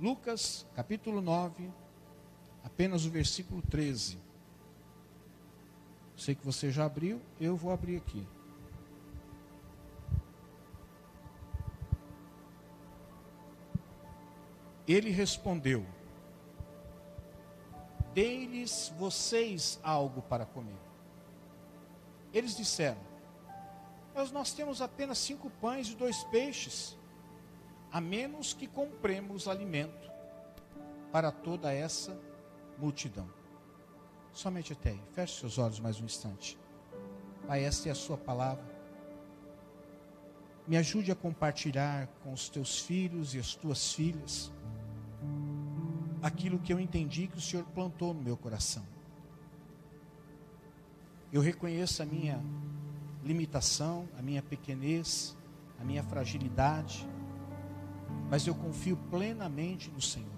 Lucas, capítulo 9, apenas o versículo 13. Sei que você já abriu, eu vou abrir aqui. Ele respondeu: Dei-lhes vocês algo para comer. Eles disseram: Mas nós temos apenas cinco pães e dois peixes, a menos que compremos alimento para toda essa multidão. Somente até aí. Feche seus olhos mais um instante. Pai, esta é a sua palavra. Me ajude a compartilhar com os teus filhos e as tuas filhas aquilo que eu entendi que o Senhor plantou no meu coração. Eu reconheço a minha limitação, a minha pequenez, a minha fragilidade, mas eu confio plenamente no Senhor.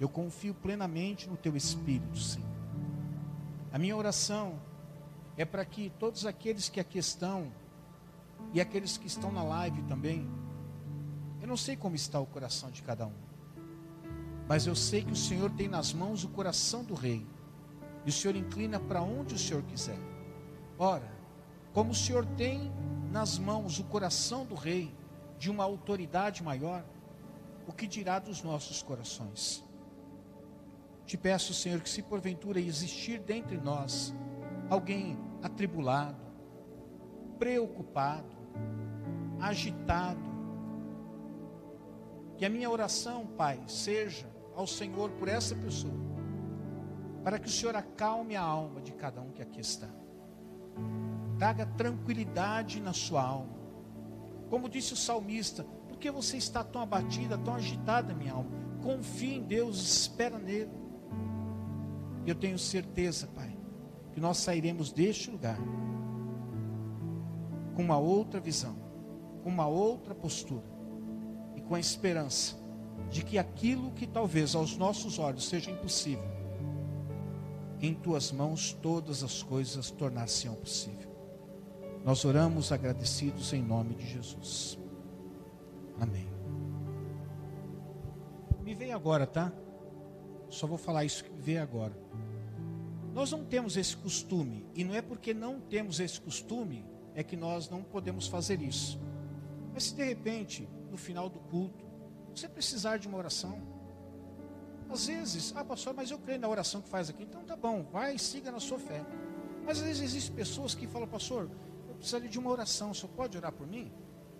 Eu confio plenamente no Teu Espírito, Senhor. A minha oração é para que todos aqueles que aqui estão, e aqueles que estão na live também, eu não sei como está o coração de cada um. Mas eu sei que o Senhor tem nas mãos o coração do rei. E o Senhor inclina para onde o Senhor quiser. Ora, como o Senhor tem nas mãos o coração do rei, de uma autoridade maior, o que dirá dos nossos corações? Te peço, Senhor, que se porventura existir dentre nós alguém atribulado, preocupado, agitado, que a minha oração, Pai, seja ao Senhor por essa pessoa, para que o Senhor acalme a alma de cada um que aqui está. Traga tranquilidade na sua alma. Como disse o salmista, por que você está tão abatida, tão agitada, minha alma? Confie em Deus, espera nele. Eu tenho certeza, Pai, que nós sairemos deste lugar com uma outra visão, com uma outra postura e com a esperança de que aquilo que talvez aos nossos olhos seja impossível, em tuas mãos todas as coisas tornar-se-ão possível. Nós oramos agradecidos em nome de Jesus. Amém. Me vem agora, tá? Só vou falar isso que me veio agora. Nós não temos esse costume, e não é porque não temos esse costume é que nós não podemos fazer isso. Mas se de repente, no final do culto, você precisar de uma oração. Às vezes, ah, pastor, mas eu creio na oração que faz aqui. Então tá bom, vai, siga na sua fé. Mas às vezes existem pessoas que falam, pastor, precisaria de uma oração, o senhor pode orar por mim?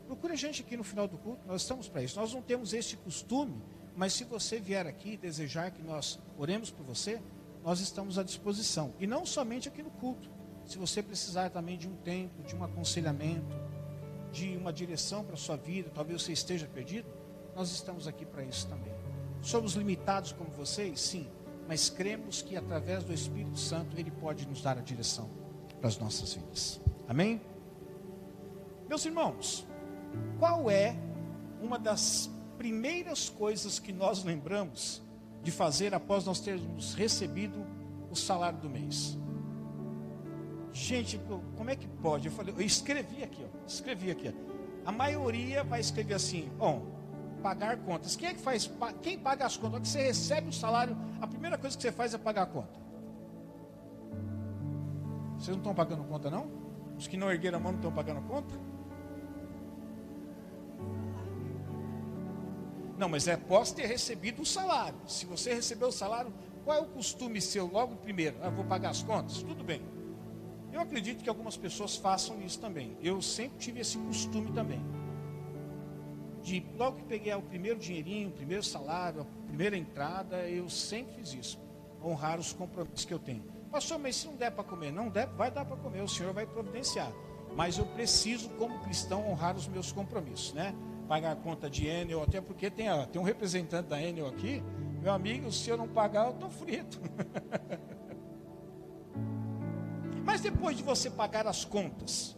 Procure a gente aqui no final do culto, nós estamos para isso. Nós não temos esse costume, mas se você vier aqui e desejar que nós oremos por você, nós estamos à disposição. E não somente aqui no culto. Se você precisar também de um tempo, de um aconselhamento, de uma direção para a sua vida, talvez você esteja perdido, nós estamos aqui para isso também. Somos limitados como vocês? Sim. Mas cremos que através do Espírito Santo Ele pode nos dar a direção para as nossas vidas. Amém? Meus irmãos, qual é uma das primeiras coisas que nós lembramos de fazer após nós termos recebido o salário do mês? Gente, como é que pode? Eu falei, eu escrevi aqui, ó, escrevi aqui. Ó. A maioria vai escrever assim: bom, pagar contas. Quem é que faz? Quem paga as contas? Quando você recebe o salário, a primeira coisa que você faz é pagar a conta. Vocês não estão pagando conta, não? Os que não ergueram a mão não estão pagando conta? Não, mas é após ter recebido o salário. Se você recebeu o salário, qual é o costume seu logo primeiro? Ah, vou pagar as contas? Tudo bem. Eu acredito que algumas pessoas façam isso também. Eu sempre tive esse costume também de logo que peguei o primeiro dinheirinho, o primeiro salário, a primeira entrada, eu sempre fiz isso. Honrar os compromissos que eu tenho. Pastor, mas se não der para comer, não der, vai dar para comer, o Senhor vai providenciar. Mas eu preciso, como cristão, honrar os meus compromissos, né? Pagar a conta de Enel, até porque tem, tem um representante da Enel aqui. Meu amigo, se eu não pagar, eu estou frito. Mas depois de você pagar as contas,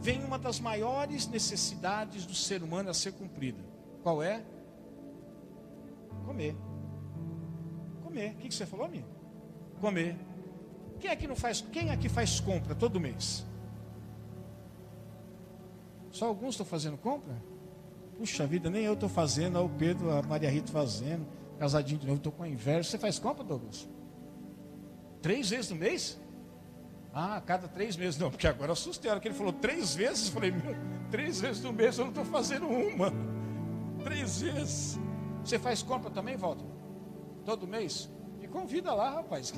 vem uma das maiores necessidades do ser humano a ser cumprida. Qual é? Comer. Comer. O que você falou, amigo? Comer. Quem aqui não faz? Quem aqui faz compra todo mês? Só alguns estão fazendo compra? puxa vida, nem eu estou fazendo, o Pedro, a Maria Rita fazendo, casadinho de novo, estou com inveja. Você faz compra, Douglas? Três vezes no mês? Ah, cada três meses. Não, porque agora assustei. A hora que ele falou três vezes, eu falei, meu, três vezes no mês eu não estou fazendo uma. Três vezes. Você faz compra também, Walter? Todo mês? Me convida lá, rapaz.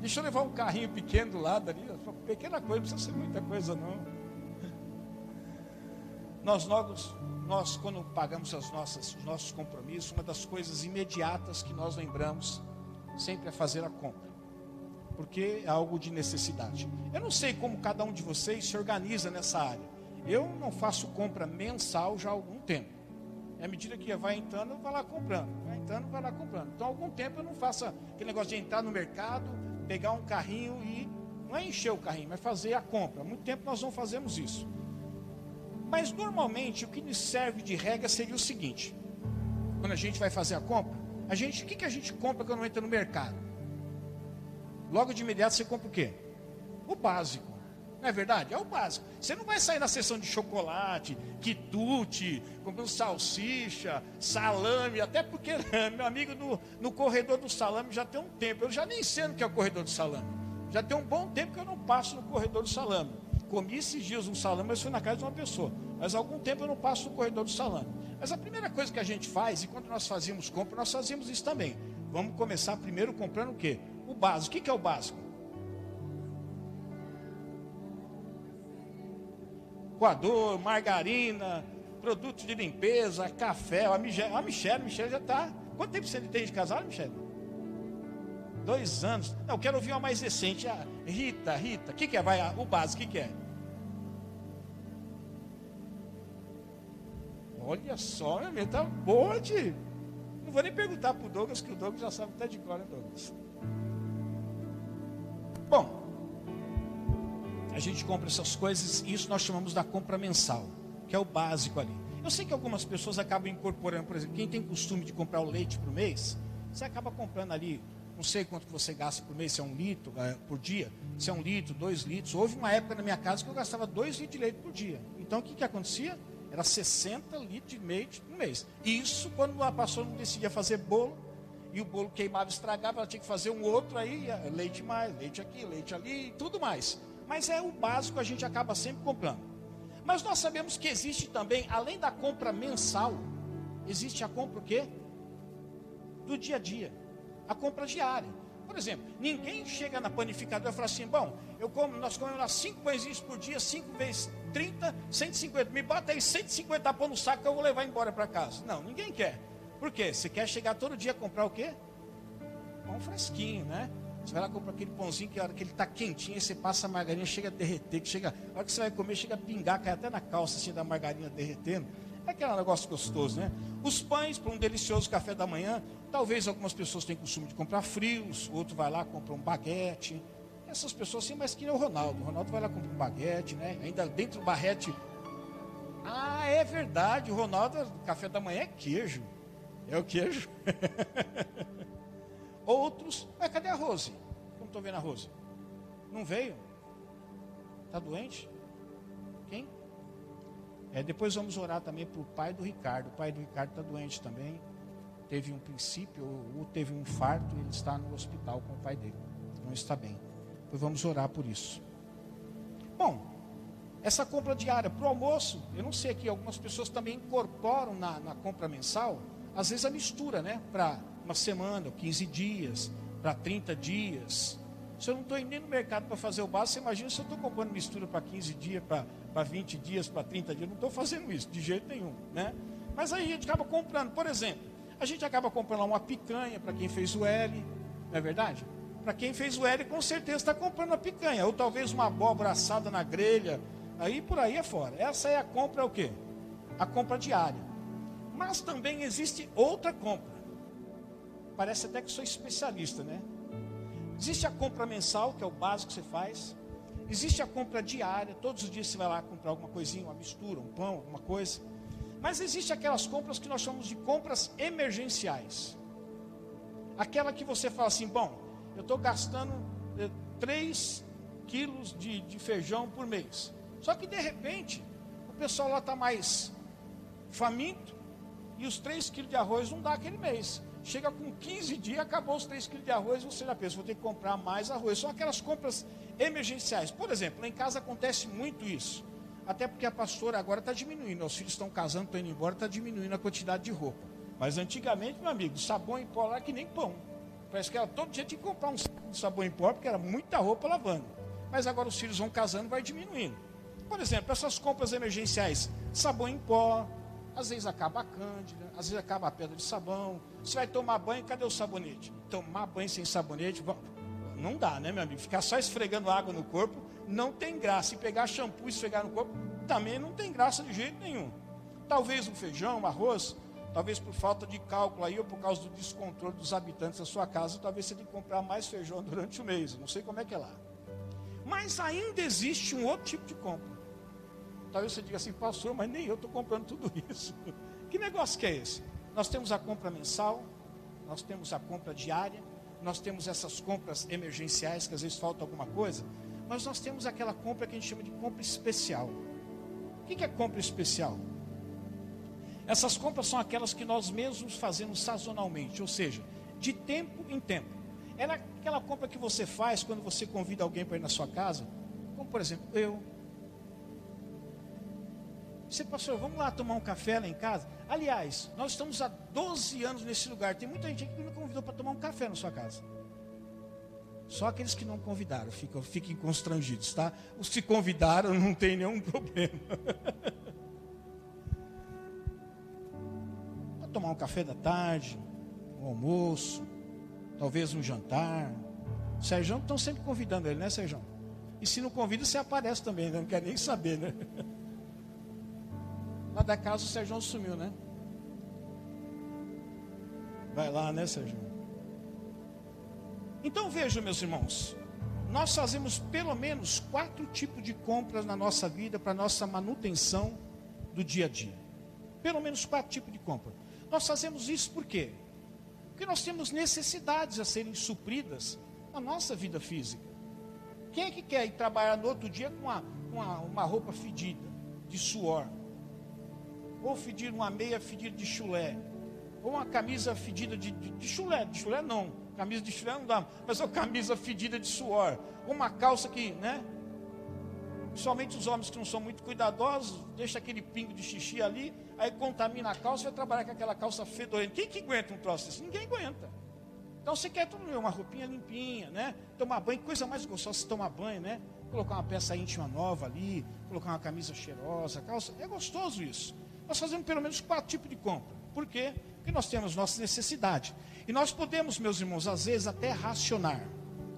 Deixa eu levar um carrinho pequeno do lado ali. Pequena coisa, não precisa ser muita coisa, não. Nós, nós, nós quando pagamos as nossas, os nossos compromissos, uma das coisas imediatas que nós lembramos sempre é fazer a compra. Porque é algo de necessidade. Eu não sei como cada um de vocês se organiza nessa área. Eu não faço compra mensal já há algum tempo. À medida que vai entrando, vou lá comprando. Vai entrando, vai lá comprando. Então, há algum tempo eu não faço aquele negócio de entrar no mercado, pegar um carrinho e. Não é encher o carrinho, mas fazer a compra. Há muito tempo nós não fazemos isso. Mas normalmente o que nos serve de regra seria o seguinte: quando a gente vai fazer a compra, a gente, o que, que a gente compra quando entra no mercado? Logo de imediato você compra o quê? O básico. Não é verdade? É o básico. Você não vai sair na seção de chocolate, quitute, comprando salsicha, salame, até porque, meu amigo, no, no corredor do salame já tem um tempo. Eu já nem sei o que é o corredor do salame. Já tem um bom tempo que eu não passo no corredor do salame. Comi esses dias um salame, mas foi na casa de uma pessoa. Mas há algum tempo eu não passo no corredor do salame. Mas a primeira coisa que a gente faz, e quando nós fazíamos compra, nós fazíamos isso também. Vamos começar primeiro comprando o quê? O básico. O que é o básico? Coador, margarina, produto de limpeza, café. A Michelle, a Michelle, a Michelle já está. Quanto tempo você tem de casado, Michelle? Dois anos. Não, eu quero ouvir uma mais recente. Ah, Rita, Rita, o que, que é? Vai, o básico, o que, que é? Olha só, minha tá boa de. Não vou nem perguntar para o Douglas, que o Douglas já sabe até de cor, né, Douglas? Bom, a gente compra essas coisas, e isso nós chamamos da compra mensal, que é o básico ali. Eu sei que algumas pessoas acabam incorporando, por exemplo, quem tem costume de comprar o leite por mês, você acaba comprando ali não sei quanto você gasta por mês, se é um litro é, por dia, se é um litro, dois litros. Houve uma época na minha casa que eu gastava dois litros de leite por dia. Então o que, que acontecia? Era 60 litros de leite por mês. Isso quando a pastora não decidia fazer bolo, e o bolo queimava, estragava, ela tinha que fazer um outro aí, leite mais, leite aqui, leite ali, tudo mais. Mas é o básico, a gente acaba sempre comprando. Mas nós sabemos que existe também, além da compra mensal, existe a compra o quê? Do dia a dia a compra diária. Por exemplo, ninguém chega na panificadora e fala assim: bom, eu como, nós comemos lá 5 pãezinhos por dia, 5 vezes 30, 150. Me bota aí 150 pão no saco que eu vou levar embora para casa. Não, ninguém quer. Por quê? Você quer chegar todo dia a comprar o quê? Pão fresquinho, né? Você vai lá comprar aquele pãozinho que a hora que ele está quentinho, você passa a margarina, chega a derreter, que chega, a hora que você vai comer, chega a pingar, cai até na calça assim da margarina derretendo. É aquele negócio gostoso, né? Os pães para um delicioso café da manhã. Talvez algumas pessoas tenham costume de comprar frios, outro vai lá compra um baguete. Essas pessoas sim, mas que nem o Ronaldo. O Ronaldo vai lá comprar um baguete, né? Ainda dentro do barrete. Ah, é verdade. O Ronaldo, café da manhã é queijo. É o queijo. Outros, mas cadê a Rose? Como estou vendo a Rose? Não veio? Está doente? Quem? É, depois vamos orar também para o pai do Ricardo. O pai do Ricardo está doente também. Teve um princípio, ou teve um infarto, e ele está no hospital com o pai dele. Não está bem. Depois vamos orar por isso. Bom, essa compra diária para o almoço, eu não sei aqui, algumas pessoas também incorporam na, na compra mensal, às vezes a mistura, né? Para uma semana, 15 dias, para 30 dias. Se eu não estou indo nem no mercado para fazer o básico, você imagina se eu estou comprando mistura para 15 dias, para 20 dias, para 30 dias. Não estou fazendo isso, de jeito nenhum. Né? Mas aí a gente acaba comprando, por exemplo, a gente acaba comprando uma picanha para quem fez o L, não é verdade? Para quem fez o L, com certeza está comprando a picanha, ou talvez uma abóbora assada na grelha, aí por aí é fora. Essa é a compra, é o quê? A compra diária. Mas também existe outra compra. Parece até que sou especialista, né? Existe a compra mensal, que é o básico que você faz. Existe a compra diária, todos os dias você vai lá comprar alguma coisinha, uma mistura, um pão, alguma coisa. Mas existe aquelas compras que nós chamamos de compras emergenciais. Aquela que você fala assim, bom, eu estou gastando 3 eh, quilos de, de feijão por mês. Só que de repente, o pessoal lá está mais faminto, e os 3 quilos de arroz não dá aquele mês. Chega com 15 dias, acabou os 3 quilos de arroz, você já pensa, vou ter que comprar mais arroz. São aquelas compras emergenciais. Por exemplo, lá em casa acontece muito isso. Até porque a pastora agora está diminuindo. Os filhos estão casando, estão indo embora, está diminuindo a quantidade de roupa. Mas antigamente, meu amigo, sabão em pó lá que nem pão. Parece que ela todo dia tinha que comprar um sabão em pó, porque era muita roupa lavando. Mas agora os filhos vão casando, vai diminuindo. Por exemplo, essas compras emergenciais, sabão em pó, às vezes acaba a cândida, às vezes acaba a pedra de sabão. Você vai tomar banho, cadê o sabonete? Tomar banho sem sabonete, não dá, né, meu amigo? Ficar só esfregando água no corpo não tem graça. E pegar shampoo e esfregar no corpo também não tem graça de jeito nenhum. Talvez um feijão, um arroz, talvez por falta de cálculo aí ou por causa do descontrole dos habitantes da sua casa, talvez você tenha que comprar mais feijão durante o mês. Não sei como é que é lá. Mas ainda existe um outro tipo de compra. Talvez você diga assim, pastor, mas nem eu estou comprando tudo isso. Que negócio que é esse? Nós temos a compra mensal, nós temos a compra diária, nós temos essas compras emergenciais, que às vezes falta alguma coisa, mas nós temos aquela compra que a gente chama de compra especial. O que é compra especial? Essas compras são aquelas que nós mesmos fazemos sazonalmente, ou seja, de tempo em tempo. É aquela compra que você faz quando você convida alguém para ir na sua casa, como por exemplo, eu, você, pastor, vamos lá tomar um café lá em casa? Aliás, nós estamos há 12 anos nesse lugar. Tem muita gente que me convidou para tomar um café na sua casa. Só aqueles que não convidaram ficam, fiquem constrangidos, tá? Os que convidaram não tem nenhum problema. para tomar um café da tarde, um almoço, talvez um jantar. Sérgio estão sempre convidando ele, né, Sérgio? E se não convida, você aparece também, né? não quer nem saber, né? Lá da casa o Sérgio sumiu, né? Vai lá, né, Sérgio? Então vejam, meus irmãos, nós fazemos pelo menos quatro tipos de compras na nossa vida para nossa manutenção do dia a dia. Pelo menos quatro tipos de compra. Nós fazemos isso por quê? Porque nós temos necessidades a serem supridas na nossa vida física. Quem é que quer ir trabalhar no outro dia com uma, uma, uma roupa fedida, de suor? Ou fedir uma meia fedida de chulé, ou uma camisa fedida de, de, de, chulé, de chulé não, camisa de chulé não dá, mas uma camisa fedida de suor, ou uma calça que, né? Principalmente os homens que não são muito cuidadosos, deixa aquele pingo de xixi ali, aí contamina a calça e vai trabalhar com aquela calça fedorenta. Quem que aguenta um troço desse? Ninguém aguenta. Então você quer uma roupinha limpinha, né? Tomar banho, coisa mais gostosa se tomar banho, né? Colocar uma peça íntima nova ali, colocar uma camisa cheirosa, calça. É gostoso isso. Nós fazemos pelo menos quatro tipos de compra. Por quê? Porque nós temos nossa necessidade. E nós podemos, meus irmãos, às vezes até racionar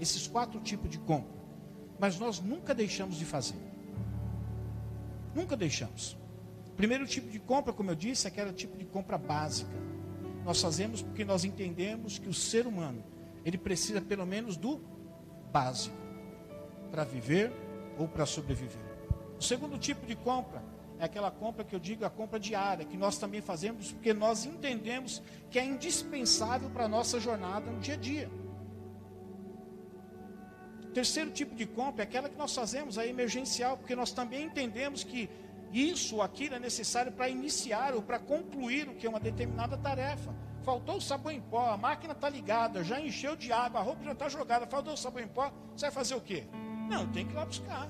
esses quatro tipos de compra. Mas nós nunca deixamos de fazer. Nunca deixamos. Primeiro tipo de compra, como eu disse, é aquele tipo de compra básica. Nós fazemos porque nós entendemos que o ser humano, ele precisa pelo menos do básico para viver ou para sobreviver. O segundo tipo de compra é aquela compra que eu digo, a compra diária, que nós também fazemos porque nós entendemos que é indispensável para a nossa jornada no dia a dia. O terceiro tipo de compra é aquela que nós fazemos, a emergencial, porque nós também entendemos que isso ou aquilo é necessário para iniciar ou para concluir o que é uma determinada tarefa. Faltou o sabão em pó, a máquina está ligada, já encheu de água, a roupa já está jogada, faltou o sabão em pó, você vai fazer o quê? Não, tem que ir lá buscar.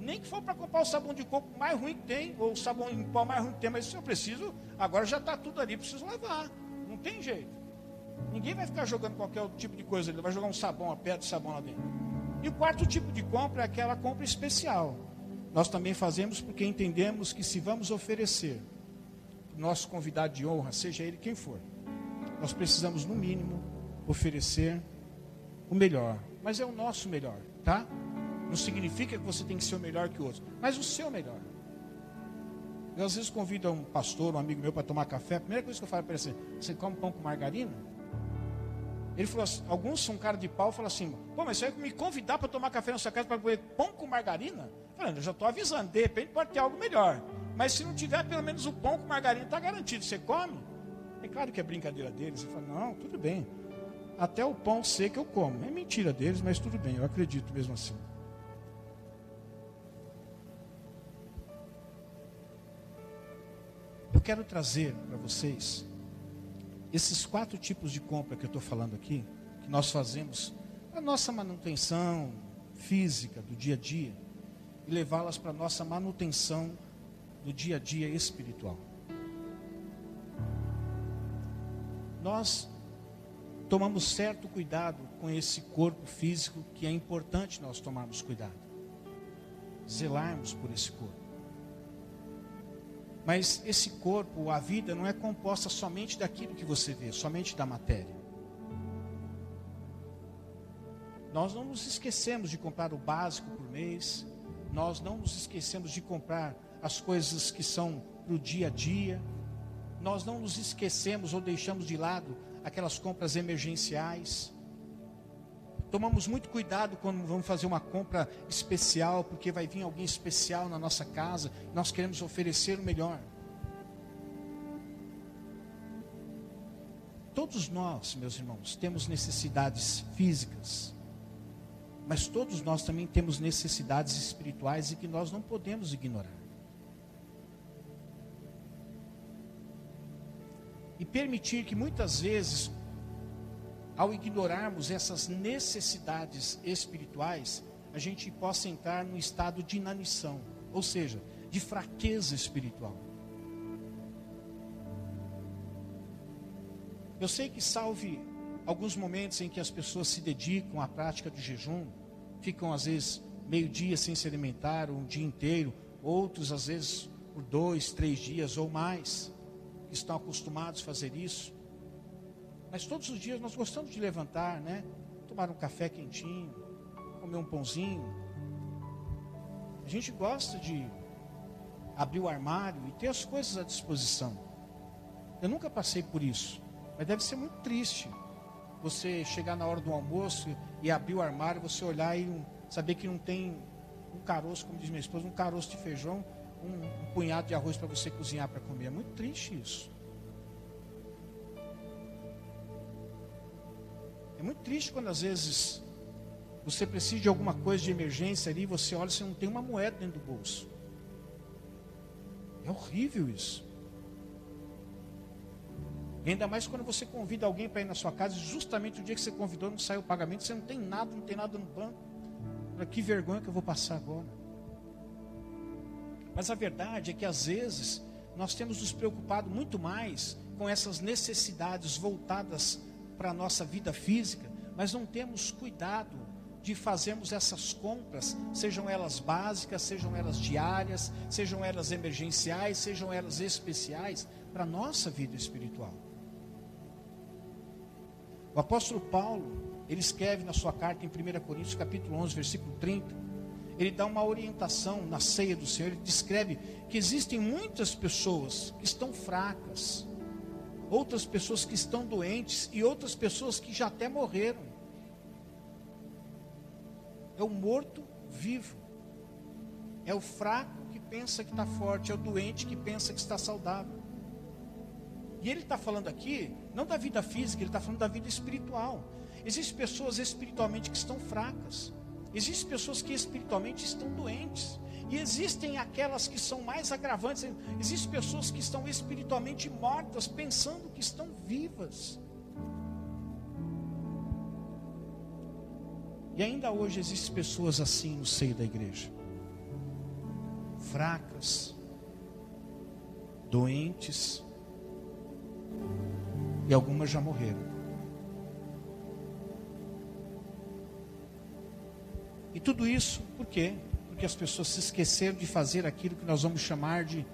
Nem que for para comprar o sabão de coco mais ruim que tem, ou o sabão em pó mais ruim que tem, mas se eu preciso, agora já está tudo ali, preciso lavar. Não tem jeito. Ninguém vai ficar jogando qualquer outro tipo de coisa, ele vai jogar um sabão, uma pedra de sabão lá dentro. E o quarto tipo de compra é aquela compra especial. Nós também fazemos porque entendemos que se vamos oferecer nosso convidado de honra, seja ele quem for, nós precisamos, no mínimo, oferecer o melhor. Mas é o nosso melhor, tá? Não significa que você tem que ser o melhor que o outro, mas o seu melhor. Eu às vezes convido um pastor, um amigo meu para tomar café. A primeira coisa que eu falo para ele é assim: você come pão com margarina? Ele falou assim, alguns são cara de pau, falam assim, pô, mas você vai me convidar para tomar café na sua casa para comer pão com margarina? Falando, eu já estou avisando, de repente pode ter algo melhor. Mas se não tiver, pelo menos o pão com margarina está garantido. Você come? É claro que é brincadeira deles. Você fala, não, tudo bem. Até o pão seco eu como. É mentira deles, mas tudo bem, eu acredito mesmo assim. Eu quero trazer para vocês esses quatro tipos de compra que eu estou falando aqui, que nós fazemos a nossa manutenção física do dia a dia e levá-las para a nossa manutenção do dia a dia espiritual. Nós tomamos certo cuidado com esse corpo físico que é importante nós tomarmos cuidado, zelarmos por esse corpo. Mas esse corpo, a vida, não é composta somente daquilo que você vê, somente da matéria. Nós não nos esquecemos de comprar o básico por mês, nós não nos esquecemos de comprar as coisas que são para o dia a dia, nós não nos esquecemos ou deixamos de lado aquelas compras emergenciais. Tomamos muito cuidado quando vamos fazer uma compra especial, porque vai vir alguém especial na nossa casa, nós queremos oferecer o melhor. Todos nós, meus irmãos, temos necessidades físicas, mas todos nós também temos necessidades espirituais e que nós não podemos ignorar. E permitir que muitas vezes, ao ignorarmos essas necessidades espirituais, a gente possa entrar num estado de inanição, ou seja, de fraqueza espiritual. Eu sei que salve alguns momentos em que as pessoas se dedicam à prática do jejum, ficam às vezes meio-dia sem se alimentar, um dia inteiro, outros às vezes por dois, três dias ou mais, estão acostumados a fazer isso. Mas todos os dias nós gostamos de levantar, né? Tomar um café quentinho, comer um pãozinho. A gente gosta de abrir o armário e ter as coisas à disposição. Eu nunca passei por isso, mas deve ser muito triste você chegar na hora do almoço e abrir o armário, você olhar e saber que não tem um caroço, como diz minha esposa, um caroço de feijão, um, um punhado de arroz para você cozinhar para comer. É muito triste isso. É muito triste quando às vezes você precisa de alguma coisa de emergência ali, você olha e você não tem uma moeda dentro do bolso. É horrível isso. E ainda mais quando você convida alguém para ir na sua casa, justamente o dia que você convidou não saiu o pagamento, você não tem nada, não tem nada no banco. Para que vergonha que eu vou passar agora. Mas a verdade é que às vezes nós temos nos preocupado muito mais com essas necessidades voltadas para a nossa vida física, mas não temos cuidado de fazermos essas compras, sejam elas básicas, sejam elas diárias, sejam elas emergenciais, sejam elas especiais, para a nossa vida espiritual. O apóstolo Paulo, ele escreve na sua carta em 1 Coríntios, capítulo 11, versículo 30, ele dá uma orientação na ceia do Senhor, ele descreve que existem muitas pessoas que estão fracas, outras pessoas que estão doentes e outras pessoas que já até morreram. É o morto vivo. É o fraco que pensa que está forte, é o doente que pensa que está saudável. E ele está falando aqui, não da vida física, ele está falando da vida espiritual. Existem pessoas espiritualmente que estão fracas. Existem pessoas que espiritualmente estão doentes. E existem aquelas que são mais agravantes. Existem pessoas que estão espiritualmente mortas, pensando que estão vivas. E ainda hoje existem pessoas assim no seio da igreja. Fracas, doentes, e algumas já morreram. E tudo isso por quê? Porque as pessoas se esqueceram de fazer aquilo que nós vamos chamar de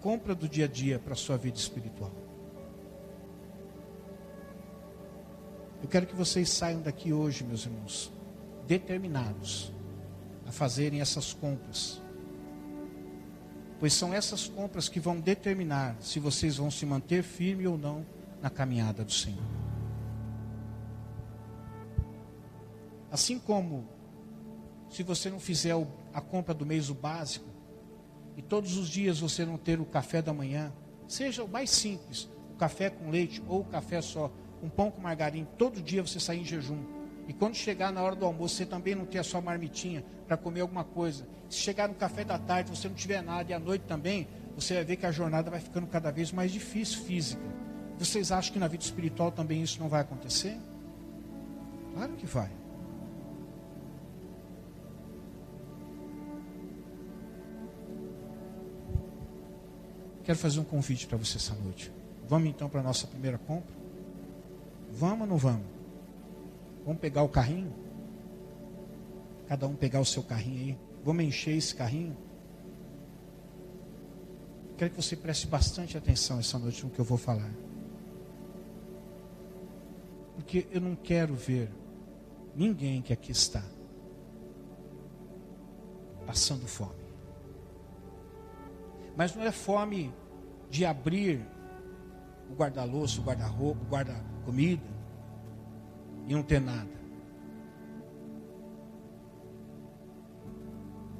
compra do dia a dia para a sua vida espiritual. Eu quero que vocês saiam daqui hoje, meus irmãos, determinados a fazerem essas compras. Pois são essas compras que vão determinar se vocês vão se manter firme ou não na caminhada do Senhor. Assim como, se você não fizer a compra do mês o básico, e todos os dias você não ter o café da manhã, seja o mais simples, o café com leite ou o café só, um pão com margarina, todo dia você sair em jejum. E quando chegar na hora do almoço, você também não ter a sua marmitinha para comer alguma coisa. Se chegar no café da tarde, você não tiver nada, e à noite também, você vai ver que a jornada vai ficando cada vez mais difícil física. Vocês acham que na vida espiritual também isso não vai acontecer? Claro que vai. Quero fazer um convite para você essa noite. Vamos então para a nossa primeira compra? Vamos ou não vamos? Vamos pegar o carrinho? Cada um pegar o seu carrinho aí. Vamos encher esse carrinho? Quero que você preste bastante atenção essa noite no que eu vou falar. Porque eu não quero ver ninguém que aqui está passando fome. Mas não é fome de abrir o guarda-louça, o guarda-roupa, o guarda-comida e não ter nada.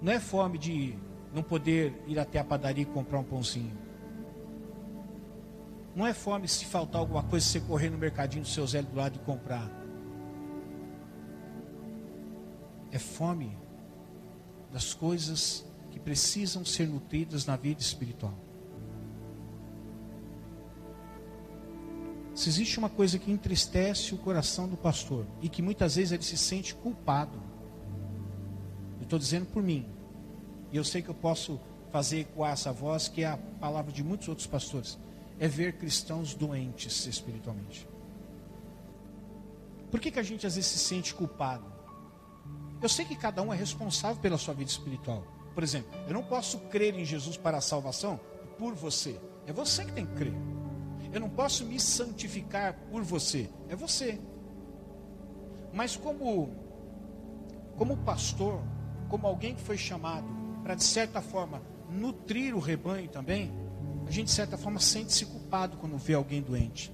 Não é fome de não poder ir até a padaria e comprar um pãozinho. Não é fome se faltar alguma coisa, você correr no mercadinho do seu Zé do lado e comprar. É fome das coisas que precisam ser nutridas na vida espiritual. Se existe uma coisa que entristece o coração do pastor e que muitas vezes ele se sente culpado, eu estou dizendo por mim, e eu sei que eu posso fazer ecoar essa voz, que é a palavra de muitos outros pastores, é ver cristãos doentes espiritualmente. Por que, que a gente às vezes se sente culpado? Eu sei que cada um é responsável pela sua vida espiritual. Por exemplo, eu não posso crer em Jesus para a salvação por você. É você que tem que crer. Eu não posso me santificar por você. É você. Mas como como pastor, como alguém que foi chamado para de certa forma nutrir o rebanho também, a gente de certa forma sente-se culpado quando vê alguém doente.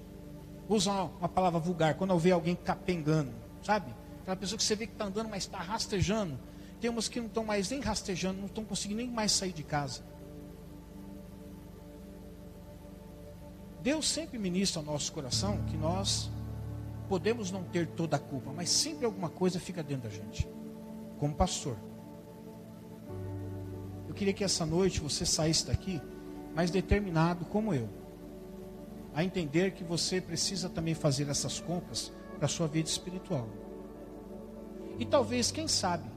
Vou usar uma, palavra vulgar, quando vê alguém capengando, sabe? Aquela pessoa que você vê que está andando, mas está rastejando. Tem umas que não estão mais nem rastejando, não estão conseguindo nem mais sair de casa. Deus sempre ministra ao nosso coração que nós podemos não ter toda a culpa, mas sempre alguma coisa fica dentro da gente, como pastor. Eu queria que essa noite você saísse daqui mais determinado como eu, a entender que você precisa também fazer essas compras para a sua vida espiritual. E talvez, quem sabe,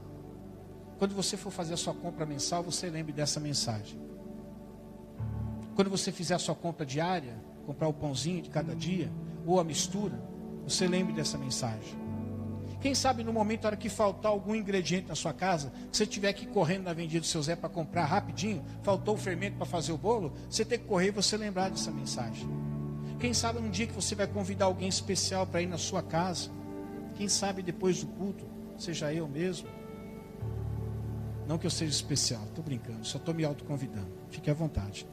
quando você for fazer a sua compra mensal, você lembre dessa mensagem. Quando você fizer a sua compra diária, comprar o pãozinho de cada dia, ou a mistura, você lembre dessa mensagem. Quem sabe no momento, na hora que faltar algum ingrediente na sua casa, você tiver que ir correndo na vendida do seu Zé para comprar rapidinho, faltou o fermento para fazer o bolo, você tem que correr e você lembrar dessa mensagem. Quem sabe um dia que você vai convidar alguém especial para ir na sua casa. Quem sabe depois do culto, seja eu mesmo. Não que eu seja especial, estou brincando, só estou me autoconvidando. Fique à vontade.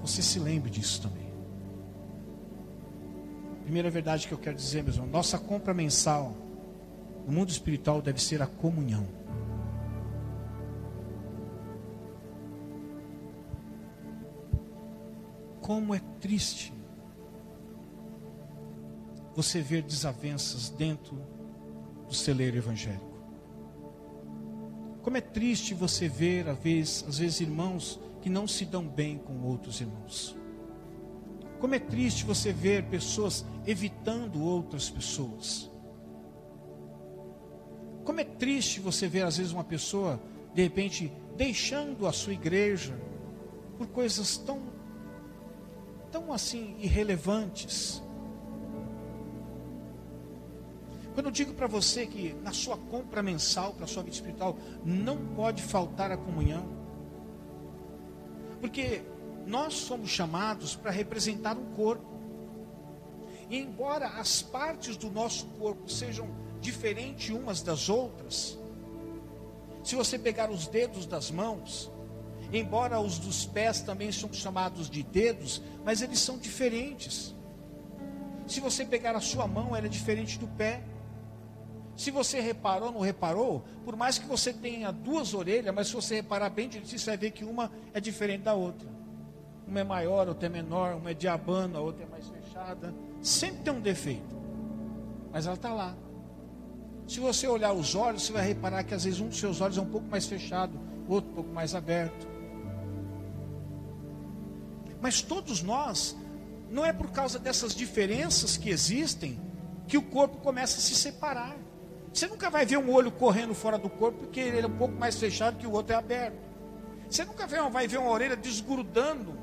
Você se lembre disso também. Primeira verdade que eu quero dizer, meus irmãos, nossa compra mensal no mundo espiritual deve ser a comunhão. Como é triste você ver desavenças dentro do celeiro evangélico. Como é triste você ver, às vezes, às vezes irmãos que não se dão bem com outros irmãos. Como é triste você ver pessoas evitando outras pessoas. Como é triste você ver, às vezes, uma pessoa, de repente, deixando a sua igreja por coisas tão, tão assim, irrelevantes. Quando eu digo para você que na sua compra mensal para a sua vida espiritual não pode faltar a comunhão, porque nós somos chamados para representar um corpo. E embora as partes do nosso corpo sejam diferentes umas das outras, se você pegar os dedos das mãos, embora os dos pés também são chamados de dedos, mas eles são diferentes. Se você pegar a sua mão, ela é diferente do pé. Se você reparou ou não reparou, por mais que você tenha duas orelhas, mas se você reparar bem você vai ver que uma é diferente da outra. Uma é maior, outra é menor, uma é diabana, a outra é mais fechada. Sempre tem um defeito. Mas ela está lá. Se você olhar os olhos, você vai reparar que às vezes um dos seus olhos é um pouco mais fechado, o outro um pouco mais aberto. Mas todos nós, não é por causa dessas diferenças que existem que o corpo começa a se separar. Você nunca vai ver um olho correndo fora do corpo porque ele é um pouco mais fechado que o outro é aberto. Você nunca vai ver uma orelha desgrudando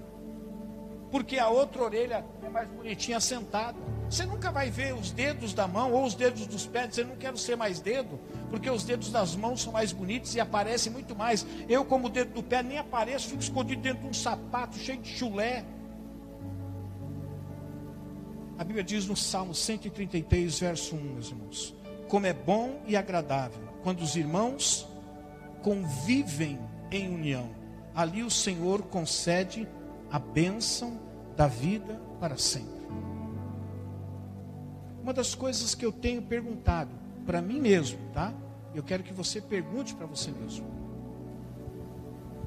porque a outra orelha é mais bonitinha sentada. Você nunca vai ver os dedos da mão ou os dedos dos pés, você não quero ser mais dedo, porque os dedos das mãos são mais bonitos e aparecem muito mais. Eu, como dedo do pé, nem apareço, fico escondido dentro de um sapato cheio de chulé. A Bíblia diz no Salmo 133, verso 1, meus irmãos: Como é bom e agradável quando os irmãos convivem em união. Ali o Senhor concede a bênção da vida para sempre. Uma das coisas que eu tenho perguntado para mim mesmo, tá? Eu quero que você pergunte para você mesmo.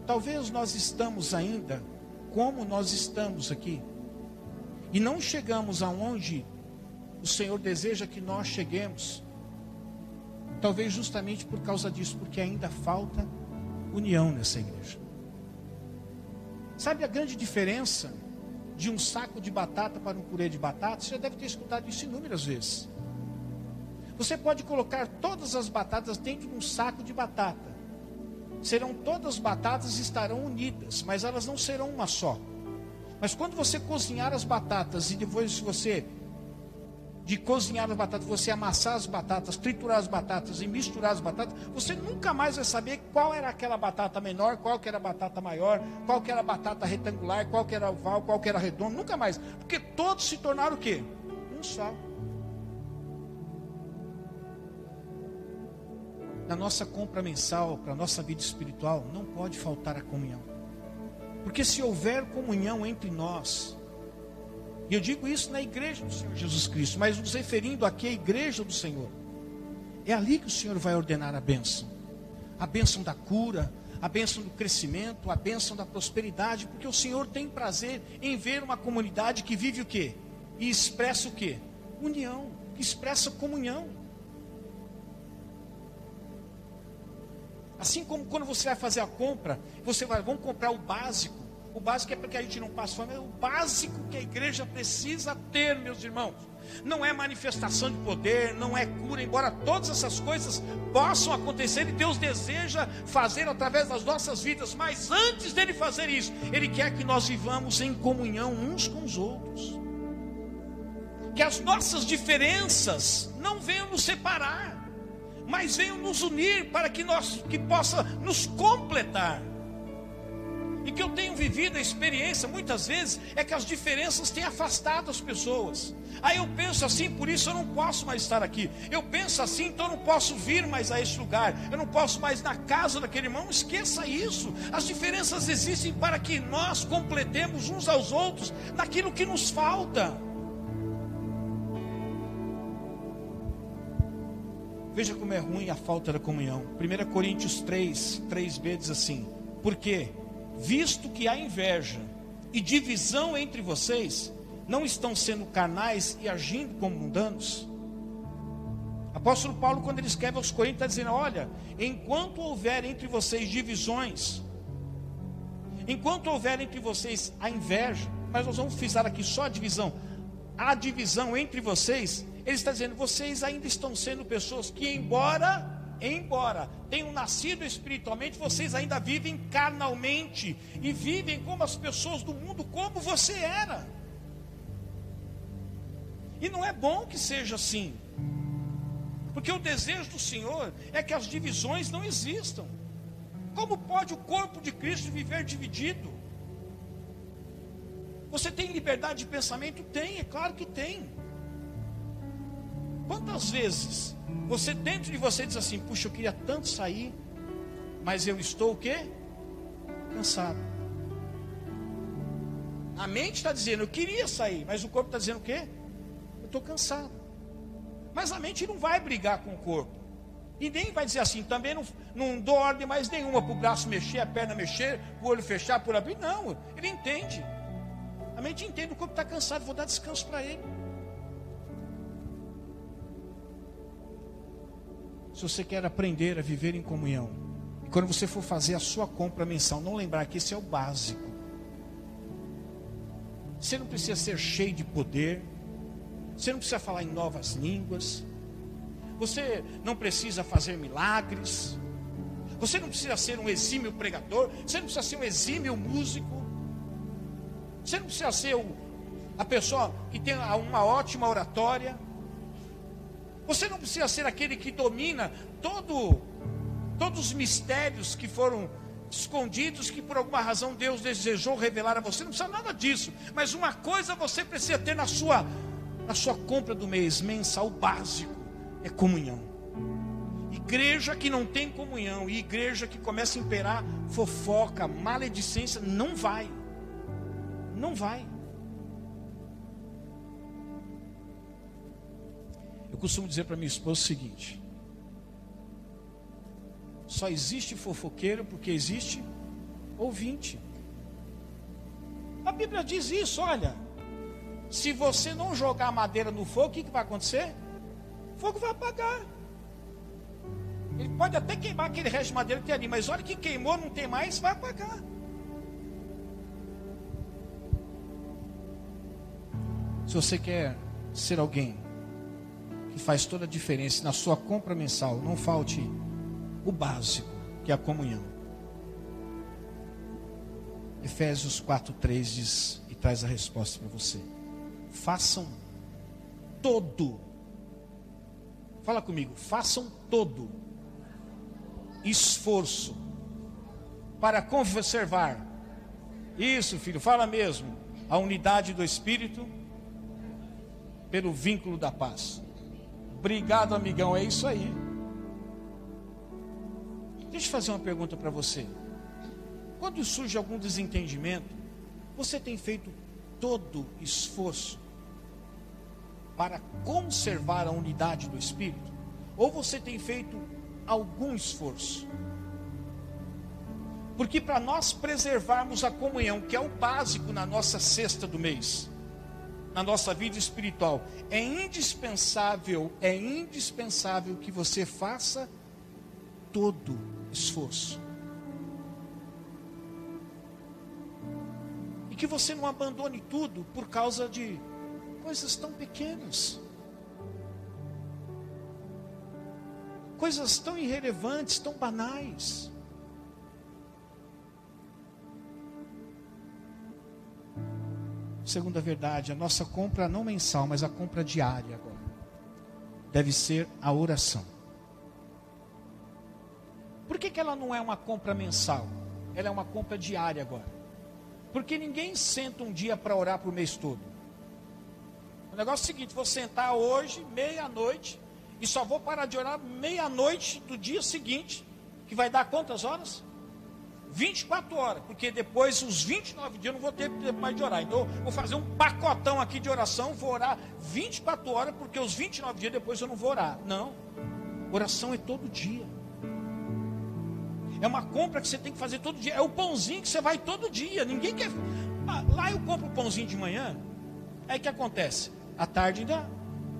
Talvez nós estamos ainda como nós estamos aqui e não chegamos aonde o Senhor deseja que nós cheguemos. Talvez justamente por causa disso, porque ainda falta união nessa igreja. Sabe a grande diferença de um saco de batata para um purê de batata? Você já deve ter escutado isso inúmeras vezes. Você pode colocar todas as batatas dentro de um saco de batata. Serão todas as batatas estarão unidas, mas elas não serão uma só. Mas quando você cozinhar as batatas e depois você de cozinhar as batatas, você amassar as batatas, triturar as batatas e misturar as batatas, você nunca mais vai saber qual era aquela batata menor, qual que era a batata maior, qual que era a batata retangular, qual que era oval, qual que era redondo, nunca mais. Porque todos se tornaram o quê? Um só. Na nossa compra mensal, para a nossa vida espiritual, não pode faltar a comunhão. Porque se houver comunhão entre nós, e eu digo isso na igreja do Senhor Jesus Cristo, mas nos referindo aqui à igreja do Senhor. É ali que o Senhor vai ordenar a bênção. A bênção da cura, a bênção do crescimento, a bênção da prosperidade, porque o Senhor tem prazer em ver uma comunidade que vive o quê? E expressa o quê? União, que expressa comunhão. Assim como quando você vai fazer a compra, você vai, vamos comprar o básico. O básico é porque a gente não passa fome, é o básico que a igreja precisa ter, meus irmãos. Não é manifestação de poder, não é cura, embora todas essas coisas possam acontecer e Deus deseja fazer através das nossas vidas, mas antes dele fazer isso, Ele quer que nós vivamos em comunhão uns com os outros. Que as nossas diferenças não venham nos separar, mas venham nos unir para que nós que possa nos completar. E que eu tenho vivido a experiência muitas vezes é que as diferenças têm afastado as pessoas. Aí eu penso assim, por isso eu não posso mais estar aqui. Eu penso assim, então eu não posso vir mais a esse lugar. Eu não posso mais na casa daquele irmão. Esqueça isso. As diferenças existem para que nós completemos uns aos outros naquilo que nos falta. Veja como é ruim a falta da comunhão. 1 Coríntios 3, 3b diz assim: Por quê? Visto que há inveja e divisão entre vocês, não estão sendo carnais e agindo como mundanos? Apóstolo Paulo, quando ele escreve aos Coríntios, está dizendo: Olha, enquanto houver entre vocês divisões, enquanto houver entre vocês a inveja, mas nós vamos frisar aqui só a divisão, a divisão entre vocês, ele está dizendo: vocês ainda estão sendo pessoas que, embora embora tenham nascido espiritualmente, vocês ainda vivem carnalmente e vivem como as pessoas do mundo, como você era. E não é bom que seja assim, porque o desejo do Senhor é que as divisões não existam. Como pode o corpo de Cristo viver dividido? Você tem liberdade de pensamento? Tem, é claro que tem. Quantas vezes você dentro de você diz assim: "Puxa, eu queria tanto sair, mas eu estou o quê? Cansado". A mente está dizendo: "Eu queria sair", mas o corpo está dizendo o quê? "Eu estou cansado". Mas a mente não vai brigar com o corpo. E nem vai dizer assim, também não, não dou ordem mais nenhuma para o braço mexer, a perna mexer, o olho fechar, por abrir. Não, ele entende. A mente entende, o corpo está cansado, vou dar descanso para ele. Se você quer aprender a viver em comunhão, e quando você for fazer a sua compra mensal, não lembrar que esse é o básico. Você não precisa ser cheio de poder. Você não precisa falar em novas línguas. Você não precisa fazer milagres. Você não precisa ser um exímio pregador. Você não precisa ser um exímio músico. Você não precisa ser o, a pessoa que tem uma ótima oratória. Você não precisa ser aquele que domina todo, todos os mistérios que foram escondidos, que por alguma razão Deus desejou revelar a você. Não precisa nada disso. Mas uma coisa você precisa ter na sua, na sua compra do mês mensal básico: é comunhão. Igreja que não tem comunhão e igreja que começa a imperar fofoca, maledicência, não vai. Não vai. Costumo dizer para minha esposa o seguinte: só existe fofoqueiro porque existe ouvinte. A Bíblia diz isso, olha. Se você não jogar a madeira no fogo, o que, que vai acontecer? O fogo vai apagar. Ele pode até queimar aquele resto de madeira que tem ali, mas olha que queimou, não tem mais, vai apagar. Se você quer ser alguém que faz toda a diferença na sua compra mensal, não falte o básico, que é a comunhão. Efésios 4:3 diz e traz a resposta para você. Façam todo. Fala comigo, façam todo esforço para conservar. Isso, filho, fala mesmo. A unidade do espírito pelo vínculo da paz. Obrigado, amigão, é isso aí. Deixa eu fazer uma pergunta para você. Quando surge algum desentendimento, você tem feito todo esforço para conservar a unidade do espírito? Ou você tem feito algum esforço? Porque para nós preservarmos a comunhão, que é o básico na nossa cesta do mês, na nossa vida espiritual, é indispensável, é indispensável que você faça todo esforço. E que você não abandone tudo por causa de coisas tão pequenas. Coisas tão irrelevantes, tão banais. Segunda verdade, a nossa compra não mensal, mas a compra diária agora, deve ser a oração. Por que, que ela não é uma compra mensal? Ela é uma compra diária agora. Porque ninguém senta um dia para orar para o mês todo. O negócio é o seguinte: vou sentar hoje, meia-noite, e só vou parar de orar meia-noite do dia seguinte, que vai dar quantas horas? 24 horas, porque depois, os 29 dias, eu não vou ter tempo mais de orar. Então, vou fazer um pacotão aqui de oração, vou orar 24 horas, porque os 29 dias depois eu não vou orar. Não. Oração é todo dia. É uma compra que você tem que fazer todo dia. É o pãozinho que você vai todo dia. Ninguém quer. Ah, lá eu compro o pãozinho de manhã. Aí o que acontece? À tarde ainda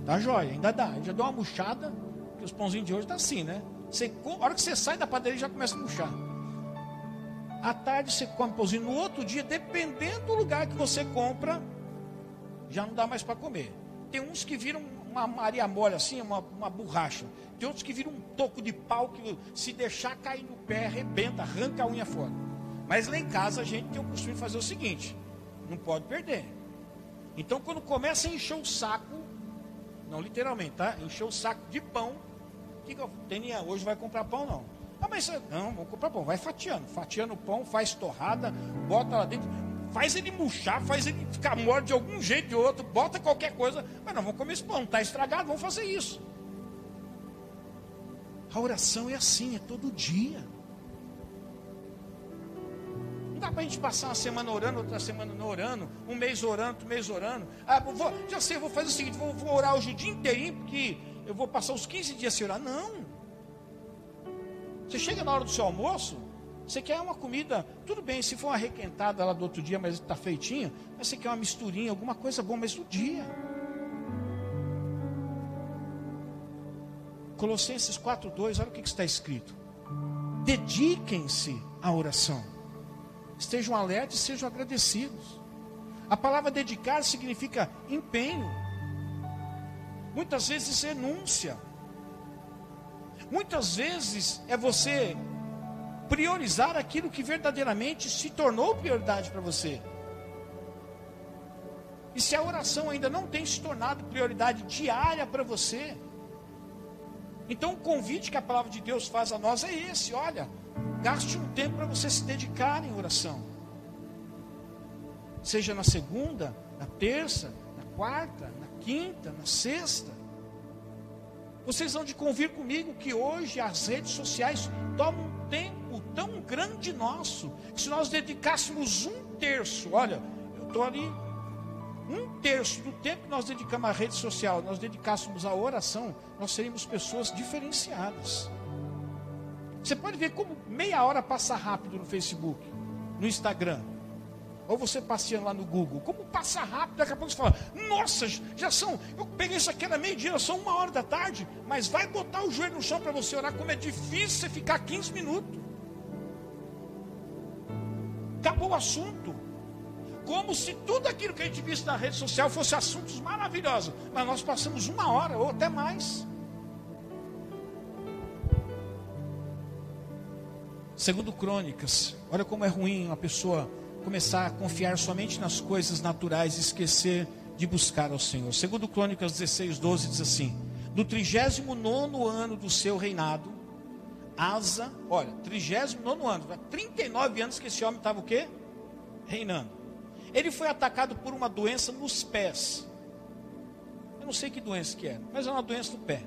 dá joia, ainda dá. Já deu uma murchada, porque os pãozinhos de hoje tá assim, né? Você, a hora que você sai da padaria já começa a murchar. À tarde você come pãozinho. No outro dia, dependendo do lugar que você compra, já não dá mais para comer. Tem uns que viram uma Maria mole assim, uma, uma borracha. Tem outros que viram um toco de pau que se deixar cair no pé, arrebenta, arranca a unha fora. Mas lá em casa a gente tem o costume de fazer o seguinte: não pode perder. Então quando começa a encher o saco, não literalmente, tá? Encher o saco de pão, que, eu, hoje vai comprar pão não? Ah, mas não, vou comprar pão. Vai fatiando. Fatiando o pão, faz torrada, bota lá dentro. Faz ele murchar, faz ele ficar mole de algum jeito de outro, bota qualquer coisa. Mas não, vamos comer esse pão, está estragado, vamos fazer isso. A oração é assim, é todo dia. Não dá para a gente passar uma semana orando, outra semana não orando, um mês orando, outro mês orando. Ah, vou, já sei, vou fazer o seguinte: vou, vou orar hoje o dia inteirinho, porque eu vou passar os 15 dias sem orar. Não. Você chega na hora do seu almoço, você quer uma comida, tudo bem, se for uma requentada lá do outro dia, mas está feitinha, mas você quer uma misturinha, alguma coisa boa, mas do dia. Colossenses 4,2, olha o que, está escrito. Dediquem-se à oração. Estejam alertas e sejam agradecidos. A palavra dedicar significa empenho. Muitas vezes renúncia. Muitas vezes é você priorizar aquilo que verdadeiramente se tornou prioridade para você. E se a oração ainda não tem se tornado prioridade diária para você, então o convite que a palavra de Deus faz a nós é esse: olha, gaste um tempo para você se dedicar em oração. Seja na segunda, na terça, na quarta, na quinta, na sexta. Vocês vão de convir comigo que hoje as redes sociais tomam um tempo tão grande nosso, que se nós dedicássemos um terço, olha, eu estou ali um terço do tempo que nós dedicamos à rede social, nós dedicássemos à oração, nós seríamos pessoas diferenciadas. Você pode ver como meia hora passa rápido no Facebook, no Instagram, ou você passeando lá no Google, como passa rápido, daqui a pouco você fala, nossa, já são, eu peguei isso aqui era meio-dia, são uma hora da tarde, mas vai botar o joelho no chão para você orar, como é difícil você ficar 15 minutos. Acabou o assunto como se tudo aquilo que a gente visse na rede social fosse assuntos maravilhosos. Mas nós passamos uma hora ou até mais. Segundo Crônicas, olha como é ruim uma pessoa começar a confiar somente nas coisas naturais e esquecer de buscar ao Senhor. Segundo Crônicas 16, 12 diz assim: No 39 ano do seu reinado, Asa, olha, 39 ano, 39 anos que esse homem estava o quê? Reinando. Ele foi atacado por uma doença nos pés. Eu não sei que doença que é, mas é uma doença no pé,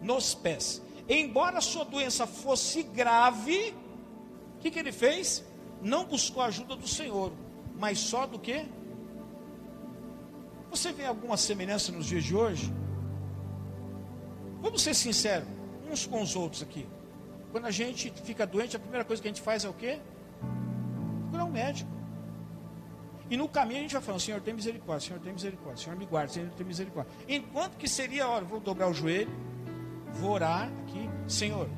nos pés. Embora a sua doença fosse grave, o que, que ele fez? Não buscou a ajuda do Senhor, mas só do que? Você vê alguma semelhança nos dias de hoje? Vamos ser sinceros, uns com os outros aqui. Quando a gente fica doente, a primeira coisa que a gente faz é o quê? Procurar um médico. E no caminho a gente vai falando, Senhor, tem misericórdia, Senhor, tem misericórdia, Senhor, me guarda, Senhor, tem misericórdia. Enquanto que seria, olha, vou dobrar o joelho, vou orar aqui, Senhor,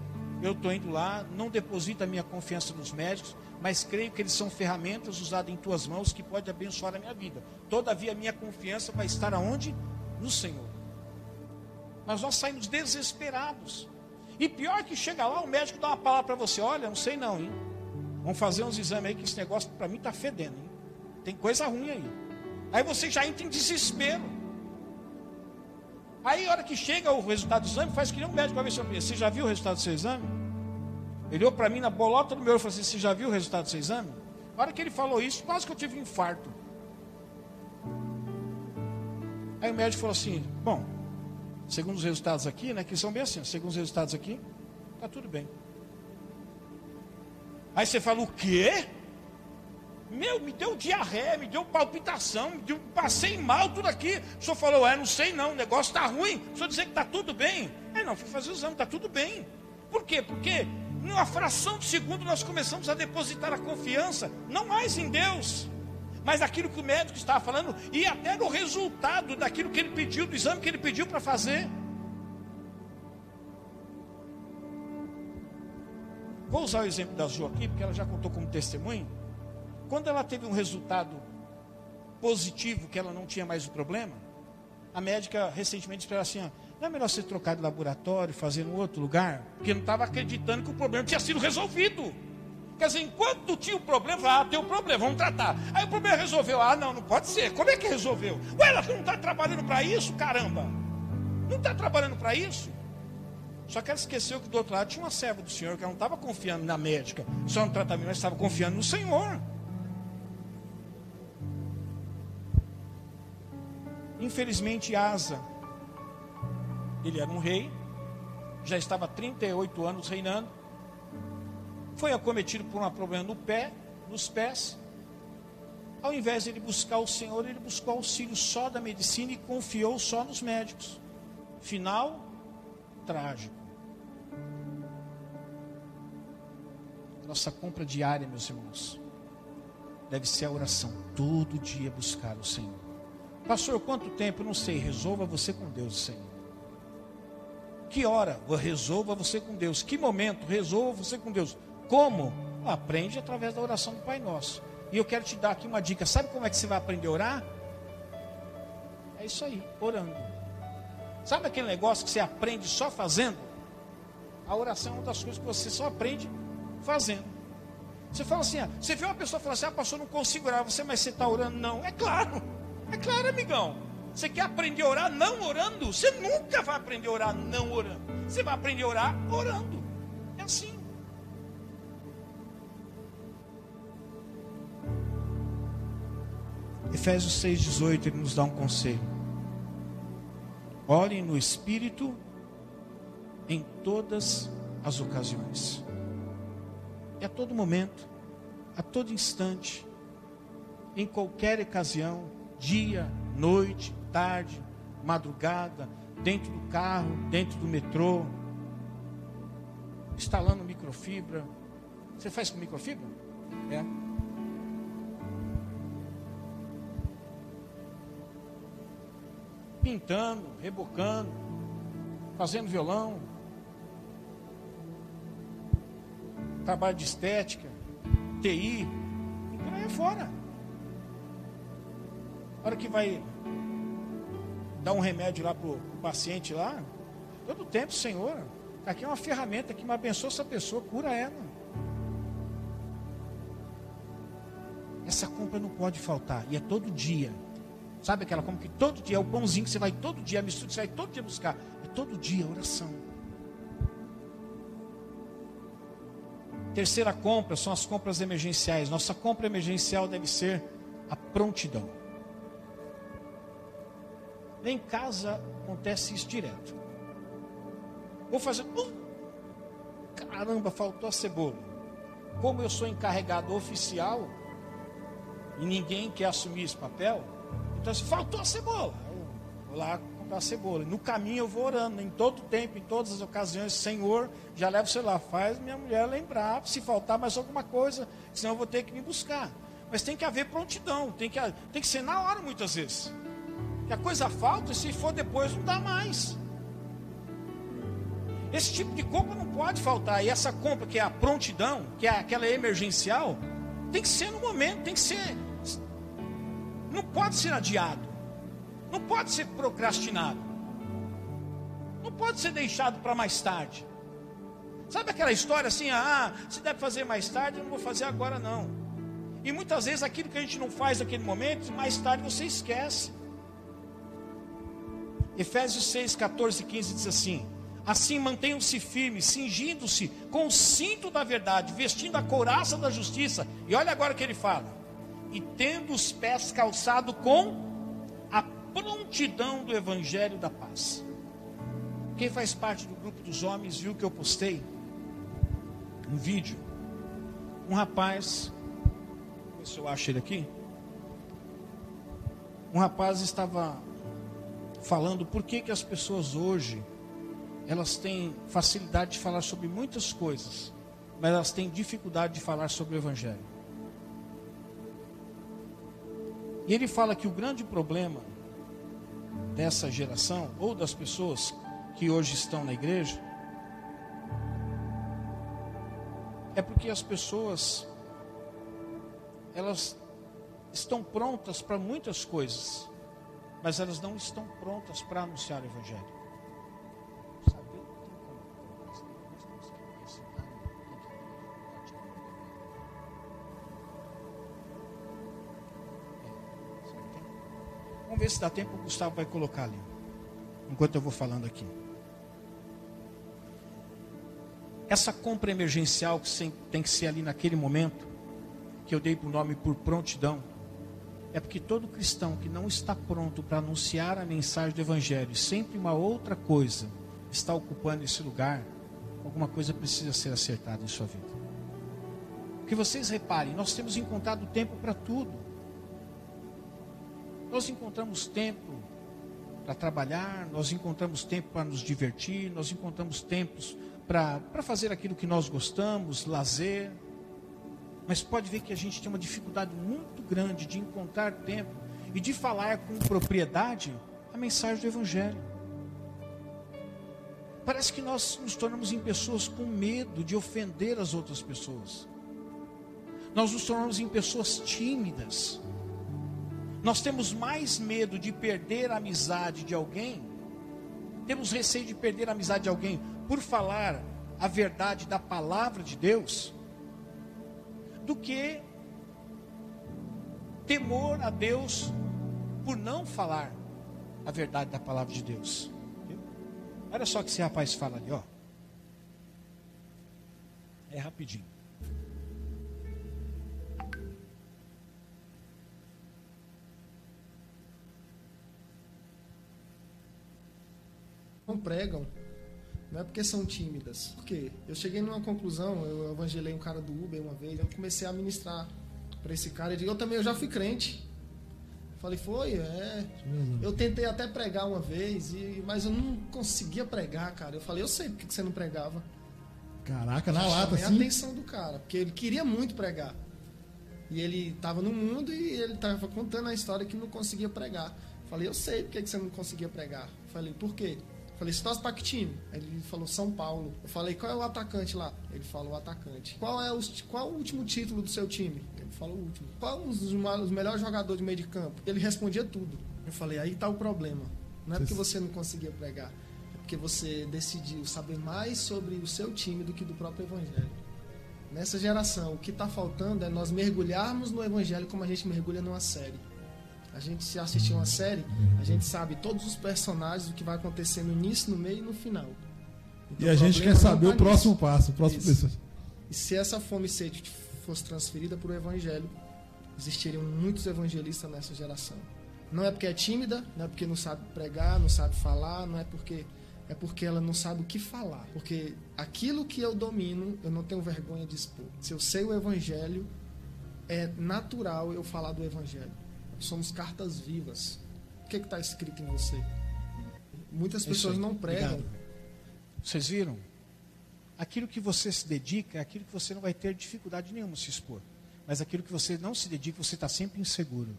eu estou indo lá, não deposita a minha confiança nos médicos, mas creio que eles são ferramentas usadas em tuas mãos que pode abençoar a minha vida. Todavia, a minha confiança vai estar aonde? No Senhor. Mas nós saímos desesperados. E pior que chega lá, o médico dá uma palavra para você: olha, não sei não, hein? Vamos fazer uns exames aí que esse negócio para mim está fedendo. Hein? Tem coisa ruim aí. Aí você já entra em desespero. Aí, a hora que chega o resultado do exame, faz que nem um médico vai ver se Você já viu o resultado do seu exame? Ele olhou para mim na bolota do meu olho e falou assim: Você já viu o resultado do seu exame? A hora que ele falou isso, quase que eu tive um infarto. Aí o médico falou assim: Bom, segundo os resultados aqui, né, que são bem assim, segundo os resultados aqui, tá tudo bem. Aí você fala: O quê? Meu, me deu diarreia, me deu palpitação, me deu, passei mal, tudo aqui. O senhor falou, é, não sei não, o negócio está ruim. O senhor dizer que está tudo bem. É, não, fui fazer o exame, está tudo bem. Por quê? Porque numa fração de segundo nós começamos a depositar a confiança, não mais em Deus, mas aquilo que o médico estava falando, e até no resultado daquilo que ele pediu, do exame que ele pediu para fazer. Vou usar o exemplo da Jo aqui, porque ela já contou como testemunho. Quando ela teve um resultado positivo, que ela não tinha mais o problema, a médica recentemente disse para ela assim: ó, não é melhor você trocar de laboratório, fazer em outro lugar? Porque não estava acreditando que o problema tinha sido resolvido. Quer dizer, enquanto tinha o problema, ah, tem o problema, vamos tratar. Aí o problema resolveu, ah, não, não pode ser. Como é que resolveu? Ué, ela não está trabalhando para isso, caramba. Não está trabalhando para isso. Só que ela esqueceu que do outro lado tinha uma serva do Senhor que ela não estava confiando na médica, só no tratamento, mas estava confiando no Senhor. Infelizmente, Asa, ele era um rei, já estava 38 anos reinando, foi acometido por um problema no pé, nos pés. Ao invés de ele buscar o Senhor, ele buscou auxílio só da medicina e confiou só nos médicos. Final trágico. Nossa compra diária, meus irmãos, deve ser a oração. Todo dia buscar o Senhor. Pastor, quanto tempo? Não sei. Resolva você com Deus, Senhor. Que hora? Resolva você com Deus. Que momento? Resolva você com Deus. Como? Aprende através da oração do Pai Nosso. E eu quero te dar aqui uma dica. Sabe como é que você vai aprender a orar? É isso aí, orando. Sabe aquele negócio que você aprende só fazendo? A oração é uma das coisas que você só aprende fazendo. Você fala assim, ah, você vê uma pessoa falar assim, ah, pastor, não consigo orar, você, mas você está orando? Não, é claro, é claro, amigão. Você quer aprender a orar não orando? Você nunca vai aprender a orar não orando. Você vai aprender a orar orando. É assim. Efésios 6,18 ele nos dá um conselho. Ore no Espírito em todas as ocasiões. E a todo momento, a todo instante, em qualquer ocasião, dia, noite, tarde, madrugada, dentro do carro, dentro do metrô, instalando microfibra. Você faz com microfibra? É. Pintando, rebocando, fazendo violão, trabalho de estética, TI, e por aí fora. Hora que vai dar um remédio lá para o paciente lá, todo tempo, Senhor, aqui é uma ferramenta que me abençoa essa pessoa, cura ela. Essa compra não pode faltar, e é todo dia. Sabe aquela compra que todo dia é o pãozinho que você vai todo dia, a mistura que você vai todo dia buscar. É todo dia oração. Terceira compra são as compras emergenciais. Nossa compra emergencial deve ser a prontidão. Em casa acontece isso direto. Vou fazer. Uh, caramba, faltou a cebola. Como eu sou encarregado oficial e ninguém quer assumir esse papel, então se faltou a cebola, eu vou lá comprar a cebola. No caminho eu vou orando, em todo tempo, em todas as ocasiões, Senhor, já levo o celular, faz minha mulher lembrar, se faltar mais alguma coisa, senão eu vou ter que me buscar. Mas tem que haver prontidão, tem que, tem que ser na hora muitas vezes. Que a coisa falta e se for depois não dá mais. Esse tipo de compra não pode faltar. E essa compra que é a prontidão, que é aquela emergencial, tem que ser no momento, tem que ser. Não pode ser adiado. Não pode ser procrastinado. Não pode ser deixado para mais tarde. Sabe aquela história assim, ah, se deve fazer mais tarde, eu não vou fazer agora não. E muitas vezes aquilo que a gente não faz naquele momento, mais tarde você esquece. Efésios 6, 14 e 15 diz assim: Assim mantenham-se firmes, cingindo-se com o cinto da verdade, vestindo a couraça da justiça. E olha agora o que ele fala: e tendo os pés calçados com a prontidão do evangelho da paz. Quem faz parte do grupo dos homens viu que eu postei um vídeo. Um rapaz, ver se eu acho ele aqui. Um rapaz estava falando por que, que as pessoas hoje elas têm facilidade de falar sobre muitas coisas, mas elas têm dificuldade de falar sobre o Evangelho. E ele fala que o grande problema dessa geração, ou das pessoas que hoje estão na igreja, é porque as pessoas elas estão prontas para muitas coisas, mas elas não estão prontas para anunciar o Evangelho. Vamos ver se dá tempo, o Gustavo vai colocar ali, enquanto eu vou falando aqui. Essa compra emergencial que tem que ser ali naquele momento, que eu dei o nome por prontidão, é porque todo cristão que não está pronto para anunciar a mensagem do Evangelho, sempre uma outra coisa está ocupando esse lugar, alguma coisa precisa ser acertada em sua vida. Que vocês reparem, nós temos encontrado tempo para tudo. Nós encontramos tempo para trabalhar, nós encontramos tempo para nos divertir, nós encontramos tempos para fazer aquilo que nós gostamos, lazer. Mas pode ver que a gente tem uma dificuldade muito grande de encontrar tempo e de falar com propriedade a mensagem do Evangelho. Parece que nós nos tornamos em pessoas com medo de ofender as outras pessoas. Nós nos tornamos em pessoas tímidas. Nós temos mais medo de perder a amizade de alguém, temos receio de perder a amizade de alguém por falar a verdade da palavra de Deus, do que temor a Deus por não falar a verdade da palavra de Deus. Olha só o que esse rapaz fala ali, ó. É rapidinho. Não pregam, não é porque são tímidas. Por quê? Eu cheguei numa conclusão, eu evangelei um cara do Uber uma vez, eu comecei a ministrar para esse cara, eu também eu já fui crente. Falei, foi, é. Eu tentei até pregar uma vez, e, mas eu não conseguia pregar, cara. Eu falei, eu sei porque que você não pregava. Caraca, na lata, assim? a atenção do cara, porque ele queria muito pregar. E ele estava no mundo e ele estava contando a história que não conseguia pregar. Falei, eu sei porque que você não conseguia pregar. Falei, por quê? Falei, você pra que time? Ele falou São Paulo. Eu falei, qual é o atacante lá? Ele falou o atacante. Qual é o, qual é o último título do seu time? Ele falou o último. Qual é os, os melhores jogadores de meio de campo? Ele respondia tudo. Eu falei, aí tá o problema. Não é porque você não conseguia pregar. É porque você decidiu saber mais sobre o seu time do que do próprio evangelho. Nessa geração, o que está faltando é nós mergulharmos no evangelho como a gente mergulha numa série. A gente se assistir uma série, a gente sabe todos os personagens, o que vai acontecer no início, no meio e no final. Então, e a gente quer saber tá o próximo nisso. passo, o próximo passo. E se essa fome e sede fosse transferida para o evangelho, existiriam muitos evangelistas nessa geração. Não é porque é tímida, não é porque não sabe pregar, não sabe falar, não é porque é porque ela não sabe o que falar. Porque aquilo que eu domino, eu não tenho vergonha de expor. Se eu sei o evangelho, é natural eu falar do evangelho. Somos cartas vivas. O que é está escrito em você? Muitas pessoas não pregam. Obrigado. Vocês viram? Aquilo que você se dedica é aquilo que você não vai ter dificuldade nenhuma se expor. Mas aquilo que você não se dedica, você está sempre inseguro.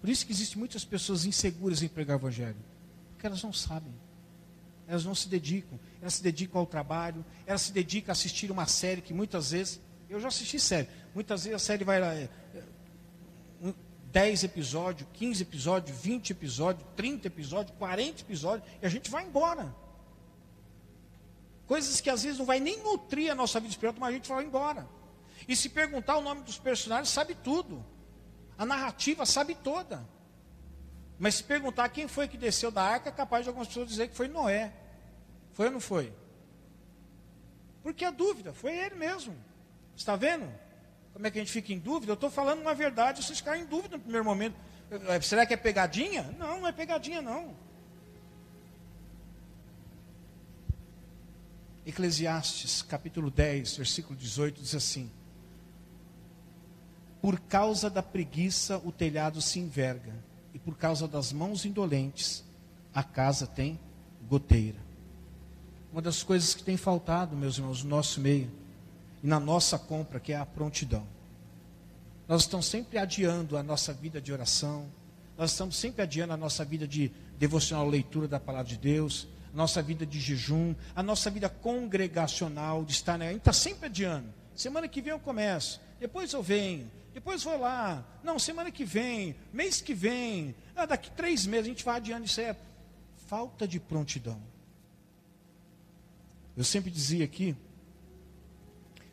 Por isso que existem muitas pessoas inseguras em pregar o evangelho. Porque elas não sabem. Elas não se dedicam. Elas se dedicam ao trabalho. Elas se dedicam a assistir uma série que muitas vezes. Eu já assisti série. Muitas vezes a série vai. É, 10 episódios, 15 episódios, 20 episódios, 30 episódios, 40 episódios, e a gente vai embora. Coisas que às vezes não vai nem nutrir a nossa vida espiritual, mas a gente vai embora. E se perguntar o nome dos personagens, sabe tudo. A narrativa sabe toda. Mas se perguntar quem foi que desceu da arca, é capaz de algumas pessoas dizer que foi Noé. Foi ou não foi? Porque a dúvida, foi ele mesmo. Está vendo? Como é que a gente fica em dúvida? Eu estou falando uma verdade, vocês ficaram em dúvida no primeiro momento. É, será que é pegadinha? Não, não é pegadinha não. Eclesiastes, capítulo 10, versículo 18, diz assim: Por causa da preguiça o telhado se enverga, e por causa das mãos indolentes a casa tem goteira. Uma das coisas que tem faltado, meus irmãos, no nosso meio, e na nossa compra, que é a prontidão. Nós estamos sempre adiando a nossa vida de oração, nós estamos sempre adiando a nossa vida de devocional leitura da palavra de Deus, a nossa vida de jejum, a nossa vida congregacional, de estar, né? a gente está sempre adiando. Semana que vem eu começo, depois eu venho, depois vou lá, não, semana que vem, mês que vem, ah, daqui três meses a gente vai adiando, isso é falta de prontidão. Eu sempre dizia aqui,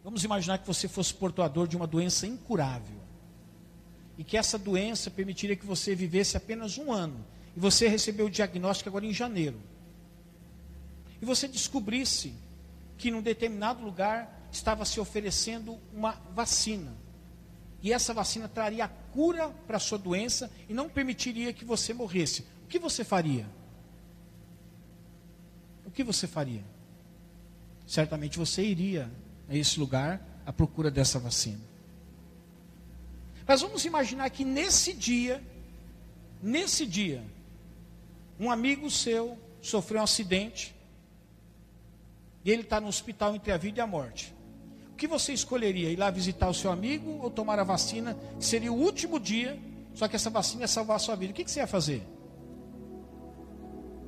Vamos imaginar que você fosse portador de uma doença incurável. E que essa doença permitiria que você vivesse apenas um ano. E você recebeu o diagnóstico agora em janeiro. E você descobrisse que num determinado lugar estava se oferecendo uma vacina. E essa vacina traria a cura para a sua doença e não permitiria que você morresse. O que você faria? O que você faria? Certamente você iria a esse lugar à procura dessa vacina. Mas vamos imaginar que nesse dia, nesse dia, um amigo seu sofreu um acidente e ele está no hospital entre a vida e a morte. O que você escolheria? Ir lá visitar o seu amigo ou tomar a vacina, seria o último dia, só que essa vacina ia salvar a sua vida? O que, que você ia fazer?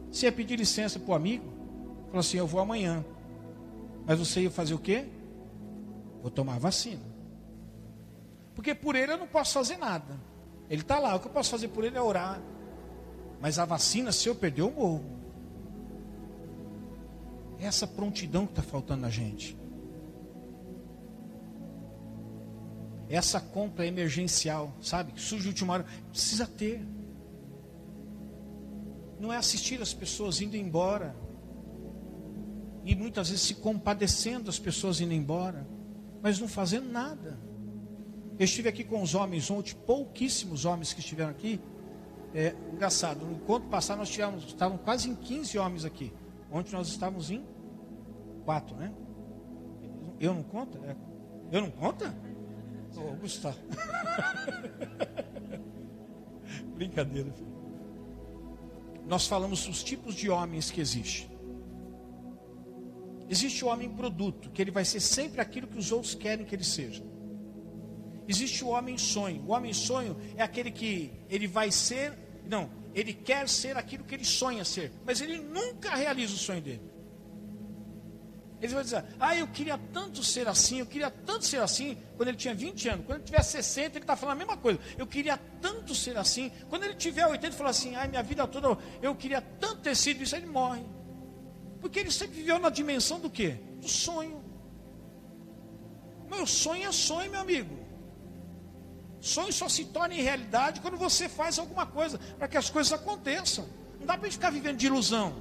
Você ia pedir licença para o amigo? Falou assim: Eu vou amanhã. Mas você ia fazer o quê? Vou tomar vacina. Porque por ele eu não posso fazer nada. Ele está lá, o que eu posso fazer por ele é orar. Mas a vacina, se eu perder, eu morro. É essa prontidão que está faltando na gente. Essa compra emergencial, sabe? Surge última hora, precisa ter. Não é assistir as pessoas indo embora. E muitas vezes se compadecendo as pessoas indo embora, mas não fazendo nada. Eu estive aqui com os homens ontem, pouquíssimos homens que estiveram aqui. É, engraçado, no encontro passado nós tivemos, estavam quase em 15 homens aqui. Ontem nós estávamos em 4, né? Eu não conto? É. Eu não conto? Ô, oh, Gustavo. Brincadeira, filho. Nós falamos dos tipos de homens que existem. Existe o homem produto, que ele vai ser sempre aquilo que os outros querem que ele seja. Existe o homem sonho. O homem sonho é aquele que ele vai ser, não, ele quer ser aquilo que ele sonha ser, mas ele nunca realiza o sonho dele. Ele vai dizer, ah, eu queria tanto ser assim, eu queria tanto ser assim, quando ele tinha 20 anos. Quando ele tiver 60, ele está falando a mesma coisa. Eu queria tanto ser assim. Quando ele tiver 80, ele fala assim, ai, minha vida toda, eu queria tanto ter sido isso, ele morre. Porque ele sempre viveu na dimensão do quê? Do sonho. Meu sonho é sonho, meu amigo. Sonho só se torna em realidade quando você faz alguma coisa para que as coisas aconteçam. Não dá para ficar vivendo de ilusão.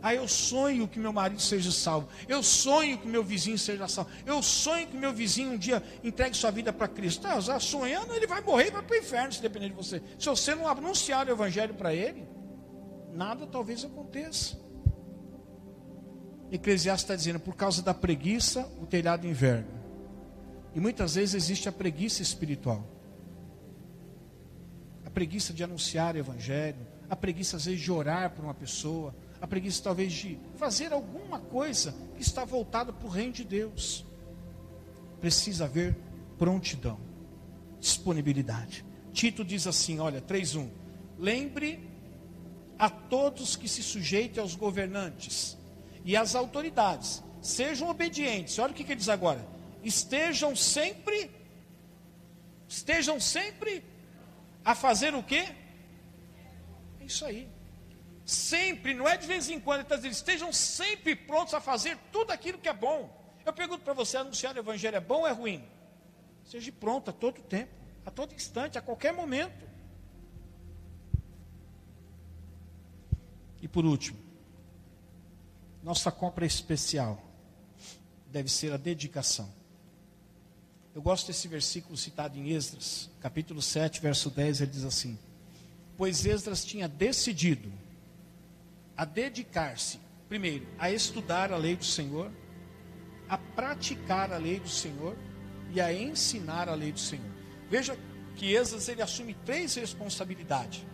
Ah, eu sonho que meu marido seja salvo. Eu sonho que meu vizinho seja salvo. Eu sonho que meu vizinho um dia entregue sua vida para Cristo. Ah, já sonhando, ele vai morrer e vai para o inferno, se depender de você. Se você não anunciar o evangelho para ele, nada talvez aconteça. Eclesiastes está dizendo, por causa da preguiça, o telhado inverno. E muitas vezes existe a preguiça espiritual. A preguiça de anunciar o evangelho, a preguiça às vezes de orar por uma pessoa, a preguiça talvez de fazer alguma coisa que está voltada para o reino de Deus. Precisa haver prontidão, disponibilidade. Tito diz assim: olha, 3:1. Lembre a todos que se sujeitem aos governantes e às autoridades, sejam obedientes. Olha o que, que ele diz agora: estejam sempre, estejam sempre a fazer o quê? É isso aí sempre, não é de vez em quando, ele está dizendo, estejam sempre prontos a fazer tudo aquilo que é bom. Eu pergunto para você, anunciar o evangelho é bom ou é ruim? Seja pronto a todo tempo, a todo instante, a qualquer momento. E por último, nossa compra especial deve ser a dedicação. Eu gosto desse versículo citado em Esdras, capítulo 7, verso 10, ele diz assim: Pois Esdras tinha decidido a dedicar-se, primeiro, a estudar a lei do Senhor, a praticar a lei do Senhor e a ensinar a lei do Senhor. Veja que Esdras ele assume três responsabilidades.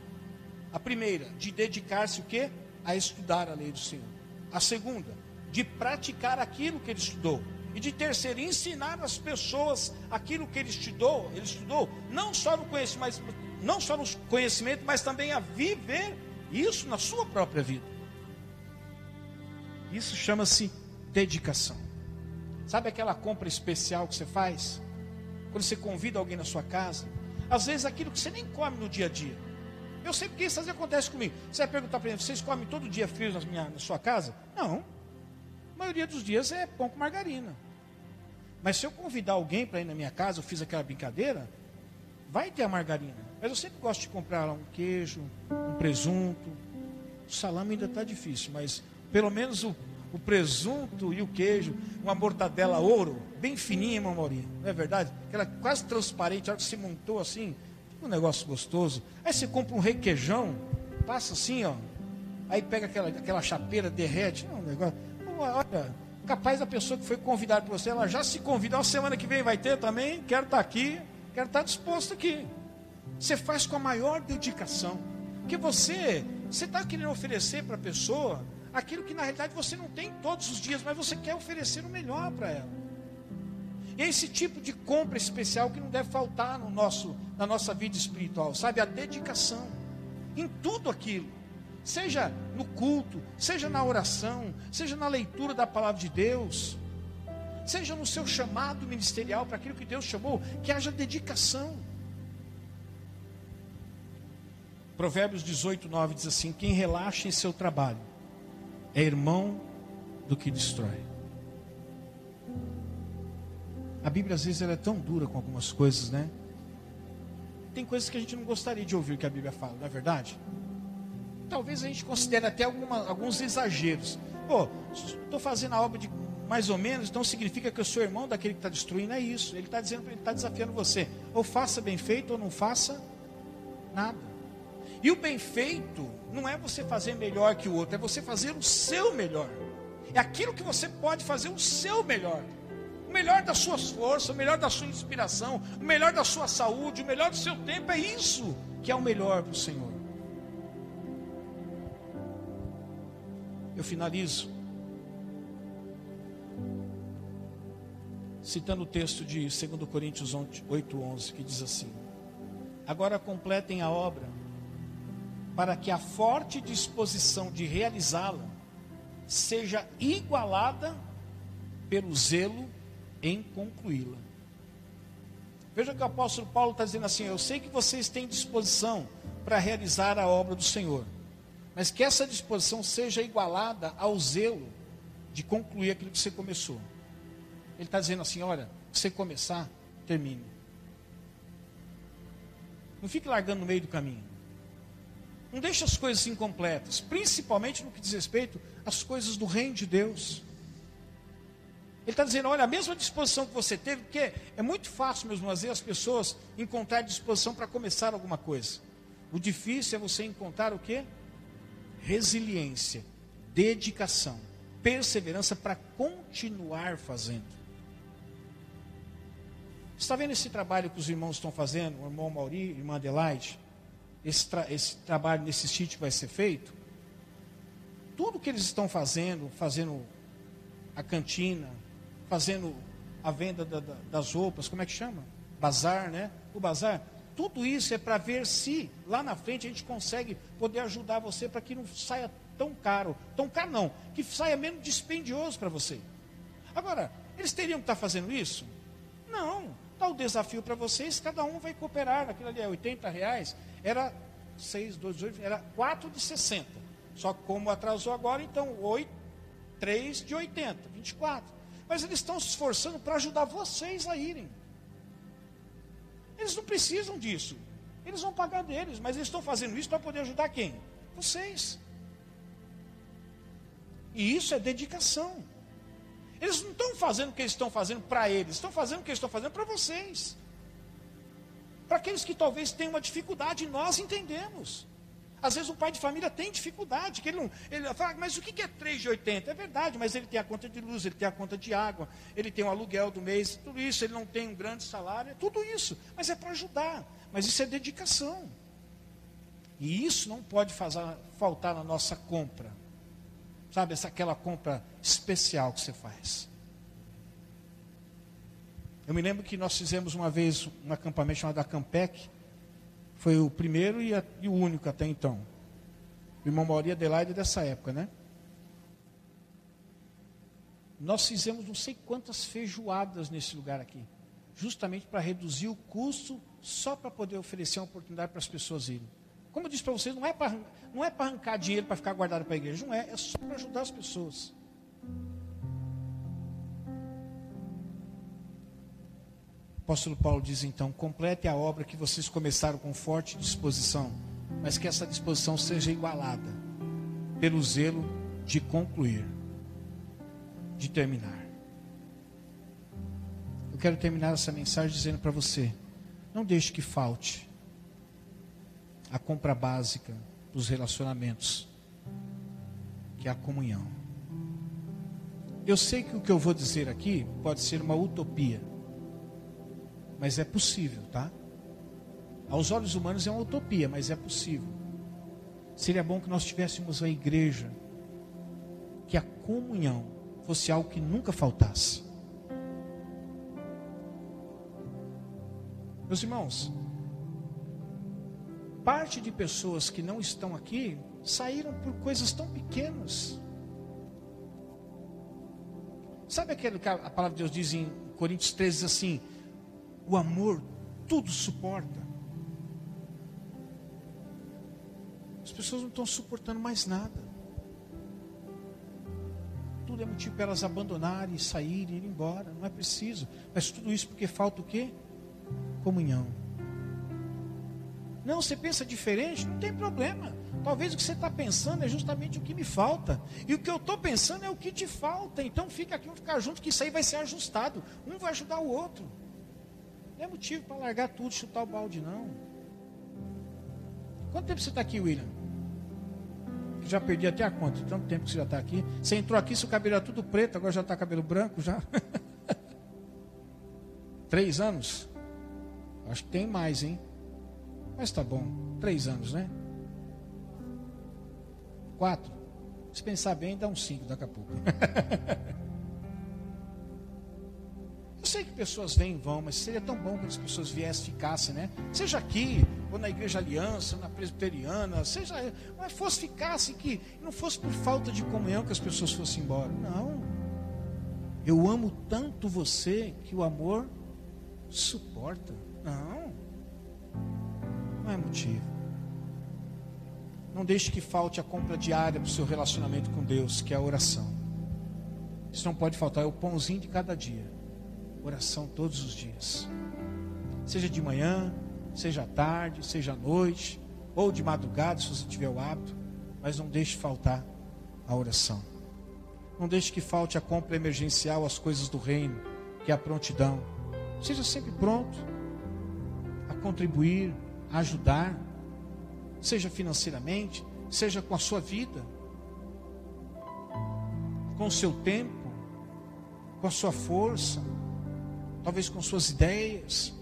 A primeira, de dedicar-se o quê? A estudar a lei do Senhor. A segunda, de praticar aquilo que ele estudou. E de terceiro, ensinar as pessoas aquilo que ele estudou, ele estudou, não só no conhecimento, mas, não só no conhecimento, mas também a viver isso na sua própria vida. Isso chama-se dedicação. Sabe aquela compra especial que você faz? Quando você convida alguém na sua casa, às vezes aquilo que você nem come no dia a dia. Eu isso às vezes acontece comigo. Você vai perguntar para mim, vocês comem todo dia frio na, minha, na sua casa? Não. A maioria dos dias é pão com margarina. Mas se eu convidar alguém para ir na minha casa, eu fiz aquela brincadeira, vai ter a margarina. Mas eu sempre gosto de comprar um queijo, um presunto. O salame ainda está difícil, mas pelo menos o, o, presunto e o queijo, uma mortadela ouro, bem fininha, Maurinho, não é verdade? Aquela quase transparente, a hora que se montou assim, um negócio gostoso. Aí você compra um requeijão, passa assim, ó. Aí pega aquela, aquela chapeira, derrete. É um negócio. Olha, capaz da pessoa que foi convidada por você, ela já se convida. A semana que vem vai ter também. Quero estar aqui, quero estar disposto aqui. Você faz com a maior dedicação. Porque você, você está querendo oferecer para a pessoa aquilo que na realidade você não tem todos os dias, mas você quer oferecer o melhor para ela. É esse tipo de compra especial que não deve faltar no nosso, na nossa vida espiritual, sabe? A dedicação em tudo aquilo, seja no culto, seja na oração, seja na leitura da palavra de Deus, seja no seu chamado ministerial para aquilo que Deus chamou, que haja dedicação. Provérbios 18, 9 diz assim: Quem relaxa em seu trabalho é irmão do que destrói. A Bíblia às vezes ela é tão dura com algumas coisas, né? Tem coisas que a gente não gostaria de ouvir que a Bíblia fala, não é verdade? Talvez a gente considere até alguma, alguns exageros. Pô, estou fazendo a obra de mais ou menos, então significa que eu sou irmão daquele que está destruindo. É isso. Ele está dizendo, ele está desafiando você. Ou faça bem feito, ou não faça nada. E o bem feito não é você fazer melhor que o outro, é você fazer o seu melhor. É aquilo que você pode fazer o seu melhor. O melhor das suas forças, o melhor da sua inspiração, o melhor da sua saúde, o melhor do seu tempo. É isso que é o melhor para o Senhor. Eu finalizo citando o texto de 2 Coríntios 8:11, que diz assim: Agora completem a obra, para que a forte disposição de realizá-la seja igualada pelo zelo em concluí-la. Veja que o apóstolo Paulo está dizendo assim: Eu sei que vocês têm disposição para realizar a obra do Senhor, mas que essa disposição seja igualada ao zelo de concluir aquilo que você começou. Ele está dizendo assim: olha, você começar, termine. Não fique largando no meio do caminho. Não deixe as coisas incompletas, principalmente no que diz respeito às coisas do reino de Deus. Ele está dizendo, olha, a mesma disposição que você teve, porque é muito fácil, mesmo vezes, as pessoas encontrar disposição para começar alguma coisa. O difícil é você encontrar o quê? Resiliência, dedicação, perseverança para continuar fazendo. Está vendo esse trabalho que os irmãos estão fazendo, o irmão Mauri, irmã Adelaide? Esse, tra esse trabalho nesse sítio vai ser feito? Tudo que eles estão fazendo, fazendo a cantina, fazendo a venda da, da, das roupas, como é que chama? Bazar, né? O bazar. Tudo isso é para ver se lá na frente a gente consegue poder ajudar você para que não saia tão caro. Tão caro não, que saia menos dispendioso para você. Agora, eles teriam que estar fazendo isso? Não. Dá o desafio para vocês, cada um vai cooperar. Aquilo ali é 80 reais, era 6, 2, 8, era 4 de 60. Só como atrasou agora, então 8, 3 de 80, 24. Mas eles estão se esforçando para ajudar vocês a irem. Eles não precisam disso. Eles vão pagar deles, mas eles estão fazendo isso para poder ajudar quem? Vocês. E isso é dedicação. Eles não estão fazendo o que eles estão fazendo para eles, estão fazendo o que eles estão fazendo para vocês. Para aqueles que talvez tenham uma dificuldade, nós entendemos. Às vezes um pai de família tem dificuldade, que ele não. Ele fala, mas o que é 3,80? É verdade, mas ele tem a conta de luz, ele tem a conta de água, ele tem o aluguel do mês, tudo isso, ele não tem um grande salário, é tudo isso. Mas é para ajudar. Mas isso é dedicação. E isso não pode fazer, faltar na nossa compra. Sabe, essa aquela compra especial que você faz. Eu me lembro que nós fizemos uma vez um acampamento chamado Acampec. Foi o primeiro e, a, e o único até então. O irmão Mauri Adelaide dessa época, né? Nós fizemos não sei quantas feijoadas nesse lugar aqui. Justamente para reduzir o custo, só para poder oferecer uma oportunidade para as pessoas irem. Como eu disse para vocês, não é para não é para arrancar dinheiro para ficar guardado para a igreja, não é, é só para ajudar as pessoas. Apóstolo Paulo diz então: complete a obra que vocês começaram com forte disposição, mas que essa disposição seja igualada pelo zelo de concluir, de terminar. Eu quero terminar essa mensagem dizendo para você: não deixe que falte a compra básica dos relacionamentos, que é a comunhão. Eu sei que o que eu vou dizer aqui pode ser uma utopia, mas é possível, tá? Aos olhos humanos é uma utopia, mas é possível. Seria bom que nós tivéssemos a igreja, que a comunhão fosse algo que nunca faltasse. Meus irmãos, parte de pessoas que não estão aqui saíram por coisas tão pequenas. Sabe aquele que a palavra de Deus diz em Coríntios 13 assim: o amor tudo suporta. As pessoas não estão suportando mais nada. Tudo é motivo para elas abandonarem, saírem, ir embora. Não é preciso. Mas tudo isso porque falta o quê? Comunhão. Não, você pensa diferente, não tem problema. Talvez o que você está pensando é justamente o que me falta. E o que eu estou pensando é o que te falta. Então fica aqui, vamos ficar junto, que isso aí vai ser ajustado. Um vai ajudar o outro. Não é motivo para largar tudo, chutar o balde, não. Quanto tempo você está aqui, William? Já perdi até a conta, tanto tempo que você já está aqui. Você entrou aqui, seu cabelo era tudo preto, agora já está cabelo branco já. Três anos? Acho que tem mais, hein? Mas tá bom. Três anos, né? Quatro. Se pensar bem, dá um cinco daqui a pouco. Sei que pessoas vêm e vão, mas seria tão bom que as pessoas viessem, ficassem, né? Seja aqui, ou na Igreja Aliança, na Presbiteriana, seja, mas fosse ficasse que não fosse por falta de comunhão que as pessoas fossem embora. Não. Eu amo tanto você que o amor suporta. Não. Não é motivo. Não deixe que falte a compra diária para o seu relacionamento com Deus, que é a oração. Isso não pode faltar, é o pãozinho de cada dia. Oração todos os dias. Seja de manhã, seja à tarde, seja à noite, ou de madrugada, se você tiver o hábito, mas não deixe faltar a oração. Não deixe que falte a compra emergencial, as coisas do reino, que é a prontidão. Seja sempre pronto a contribuir, a ajudar seja financeiramente, seja com a sua vida, com o seu tempo, com a sua força, talvez com suas ideias.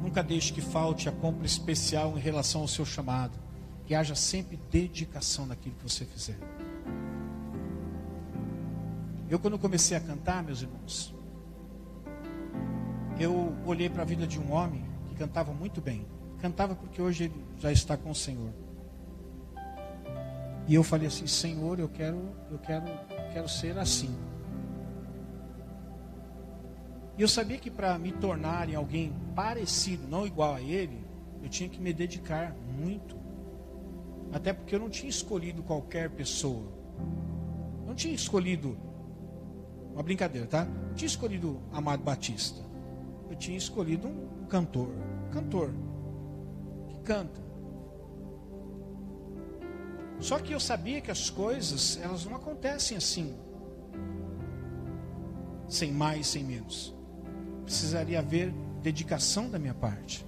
Nunca deixe que falte a compra especial em relação ao seu chamado. Que haja sempre dedicação naquilo que você fizer. Eu, quando comecei a cantar, meus irmãos, eu olhei para a vida de um homem que cantava muito bem. Cantava porque hoje ele já está com o Senhor. E eu falei assim, Senhor, eu quero, eu quero, quero ser assim. E eu sabia que para me tornar em alguém parecido, não igual a ele, eu tinha que me dedicar muito. Até porque eu não tinha escolhido qualquer pessoa. Não tinha escolhido uma brincadeira, tá? Não tinha escolhido Amado Batista. Eu tinha escolhido um cantor, cantor canta. Só que eu sabia que as coisas, elas não acontecem assim. Sem mais, sem menos. Precisaria haver dedicação da minha parte.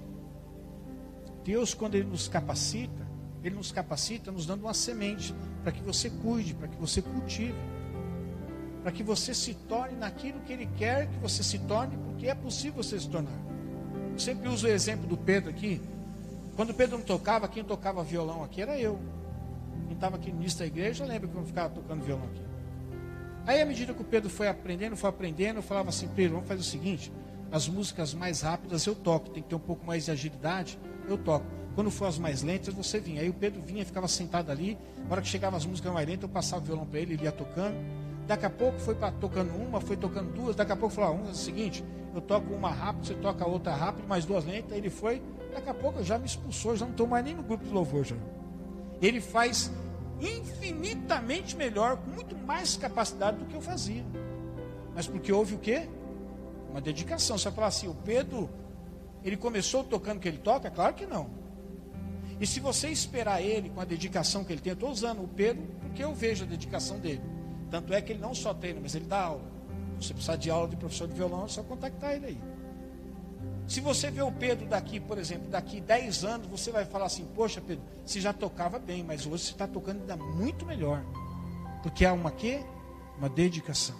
Deus, quando Ele nos capacita, Ele nos capacita nos dando uma semente para que você cuide, para que você cultive, para que você se torne naquilo que Ele quer que você se torne, porque é possível você se tornar. Eu sempre uso o exemplo do Pedro aqui. Quando Pedro não tocava, quem tocava violão aqui era eu. Quem estava aqui no início da igreja, lembra que eu ficava tocando violão aqui. Aí, à medida que o Pedro foi aprendendo, foi aprendendo, eu falava assim: Pedro, vamos fazer o seguinte: as músicas mais rápidas eu toco, tem que ter um pouco mais de agilidade, eu toco. Quando for as mais lentas, você vinha. Aí o Pedro vinha, ficava sentado ali. Na hora que chegava as músicas mais lentas, eu passava o violão para ele, ele ia tocando. Daqui a pouco foi para tocando uma, foi tocando duas. Daqui a pouco falou: vamos fazer o seguinte: eu toco uma rápida, você toca a outra rápida, mais duas lentas. Ele foi, Daqui a pouco já me expulsou, já não estou mais nem no grupo de louvor. Já. Ele faz infinitamente melhor, com muito mais capacidade do que eu fazia. Mas porque houve o quê? Uma dedicação. Você vai falar assim, o Pedro, ele começou tocando o que ele toca? Claro que não. E se você esperar ele com a dedicação que ele tem, eu estou usando o Pedro porque eu vejo a dedicação dele. Tanto é que ele não só treina, mas ele dá aula. Se você precisar de aula de professor de violão, é só contactar ele aí. Se você vê o Pedro daqui, por exemplo, daqui 10 anos, você vai falar assim: Poxa, Pedro, você já tocava bem, mas hoje você está tocando ainda muito melhor. Porque há uma quê? Uma dedicação.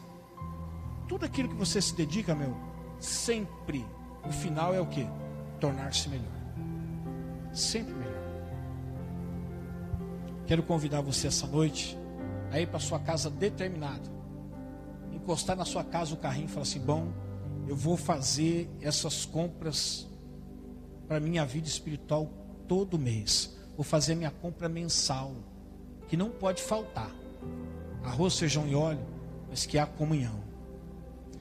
Tudo aquilo que você se dedica, meu, sempre o final é o quê? Tornar-se melhor. Sempre melhor. Quero convidar você essa noite a ir para sua casa determinado. Encostar na sua casa o carrinho e falar assim: Bom, eu vou fazer essas compras para minha vida espiritual todo mês. Vou fazer minha compra mensal, que não pode faltar. arroz, feijão e óleo, mas que há comunhão.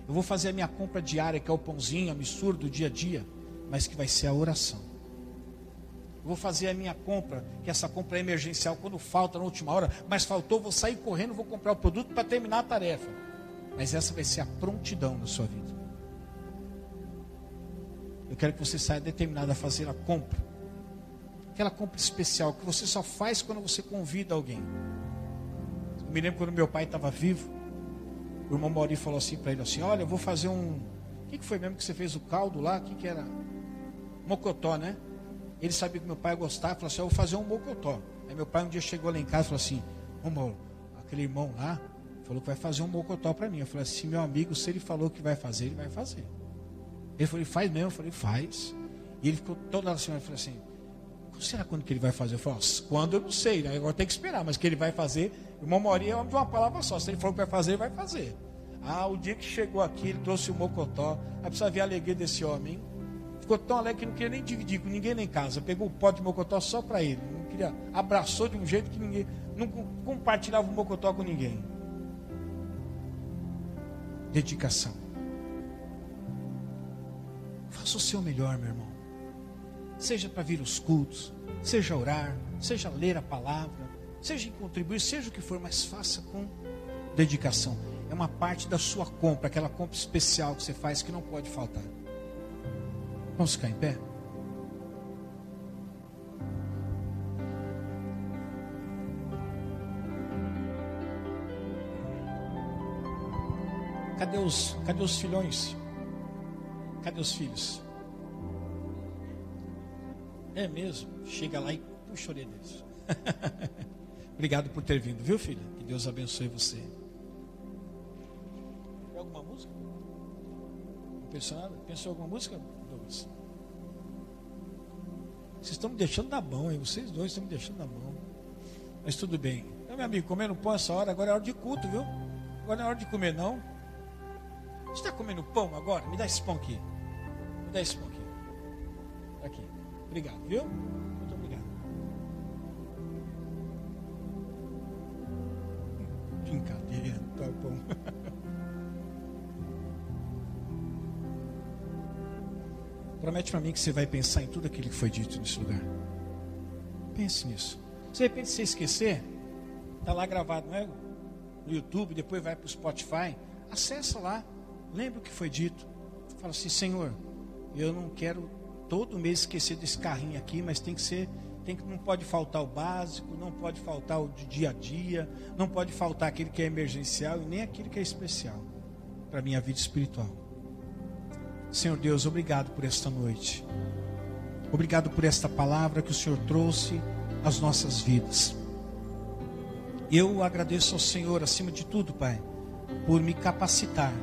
Eu vou fazer a minha compra diária, que é o pãozinho, a mistura do dia a dia, mas que vai ser a oração. Eu vou fazer a minha compra, que essa compra é emergencial, quando falta na última hora, mas faltou, vou sair correndo, vou comprar o produto para terminar a tarefa. Mas essa vai ser a prontidão na sua vida. Eu quero que você saia determinado a fazer a compra. Aquela compra especial que você só faz quando você convida alguém. Eu me lembro quando meu pai estava vivo. O irmão Mauri falou assim para ele assim: Olha, eu vou fazer um. O que, que foi mesmo que você fez o caldo lá? O que, que era? Mocotó, né? Ele sabia que meu pai gostava, falou assim: Eu vou fazer um mocotó. Aí meu pai um dia chegou lá em casa e falou assim: Ô Mauro, aquele irmão lá falou que vai fazer um mocotó para mim. Eu falei assim: Meu amigo, se ele falou que vai fazer, ele vai fazer. Ele falou: Faz mesmo. Eu falei: Faz. E ele ficou toda a semana, falou assim: Será quando que ele vai fazer? Eu falei: Quando eu não sei, né? agora tem que esperar, mas que ele vai fazer. O irmão Mauri é de uma palavra só: Se ele falou que vai fazer, vai fazer. Ah, o dia que chegou aqui, ele trouxe o mocotó. Aí precisa ver a alegria desse homem. Ficou tão alegre que não queria nem dividir com ninguém nem em casa. Pegou o pote de mocotó só para ele. Não queria, abraçou de um jeito que ninguém. Não compartilhava o mocotó com ninguém. Dedicação. Faça o seu melhor, meu irmão. Seja para vir os cultos, seja orar, seja ler a palavra, seja em contribuir, seja o que for, mas faça com dedicação. É uma parte da sua compra, aquela compra especial que você faz que não pode faltar. Vamos ficar em pé? Cadê os, cadê os filhões? Cadê os filhos? É mesmo? Chega lá e puxa orelha deles. Obrigado por ter vindo, viu, filha? Que Deus abençoe você. Tem alguma música? Não pensou nada? Pensou alguma música? Douglas. Vocês estão me deixando na mão, hein? Vocês dois estão me deixando na mão. Mas tudo bem. Então, meu amigo, comendo pão essa hora, agora é hora de culto, viu? Agora não é hora de comer, não. Você está comendo pão agora? Me dá esse pão aqui. Me dá esse pão aqui. Aqui. Obrigado, viu? Brincadeira, tá bom. Promete para mim que você vai pensar em tudo aquilo que foi dito nesse lugar. Pense nisso. Se de repente você esquecer, está lá gravado, não é? No YouTube, depois vai para o Spotify. Acessa lá, lembra o que foi dito. Fala assim, Senhor, eu não quero todo mês esquecer desse carrinho aqui, mas tem que ser, tem que, não pode faltar o básico, não pode faltar o de dia a dia, não pode faltar aquele que é emergencial e nem aquele que é especial para a minha vida espiritual. Senhor Deus, obrigado por esta noite. Obrigado por esta palavra que o Senhor trouxe às nossas vidas. Eu agradeço ao Senhor, acima de tudo, Pai, por me capacitar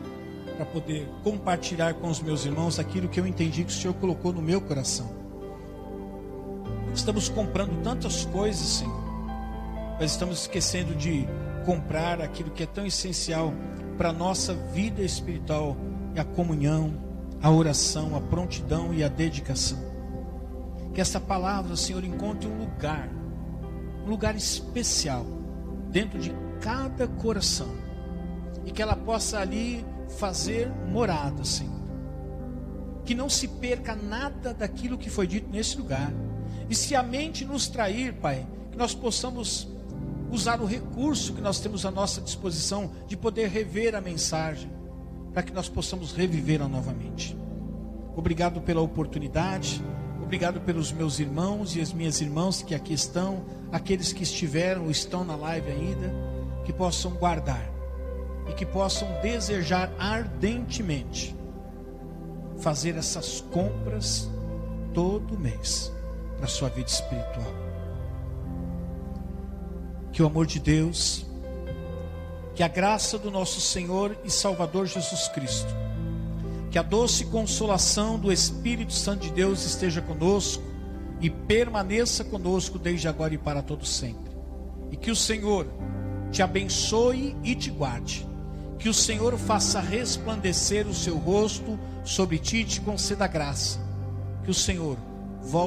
para poder compartilhar com os meus irmãos aquilo que eu entendi que o Senhor colocou no meu coração. Estamos comprando tantas coisas, Senhor, mas estamos esquecendo de comprar aquilo que é tão essencial para a nossa vida espiritual, a comunhão, a oração, a prontidão e a dedicação. Que essa palavra, Senhor, encontre um lugar, um lugar especial dentro de cada coração e que ela possa ali fazer morada, Senhor. Que não se perca nada daquilo que foi dito nesse lugar. E se a mente nos trair, Pai, que nós possamos usar o recurso que nós temos à nossa disposição de poder rever a mensagem para que nós possamos revivê-la novamente. Obrigado pela oportunidade, obrigado pelos meus irmãos e as minhas irmãs que aqui estão, aqueles que estiveram ou estão na live ainda, que possam guardar e que possam desejar ardentemente fazer essas compras todo mês para a sua vida espiritual. Que o amor de Deus, que a graça do nosso Senhor e Salvador Jesus Cristo, que a doce consolação do Espírito Santo de Deus esteja conosco e permaneça conosco desde agora e para todo sempre. E que o Senhor te abençoe e te guarde. Que o Senhor faça resplandecer o seu rosto sobre ti e te conceda graça. Que o Senhor volte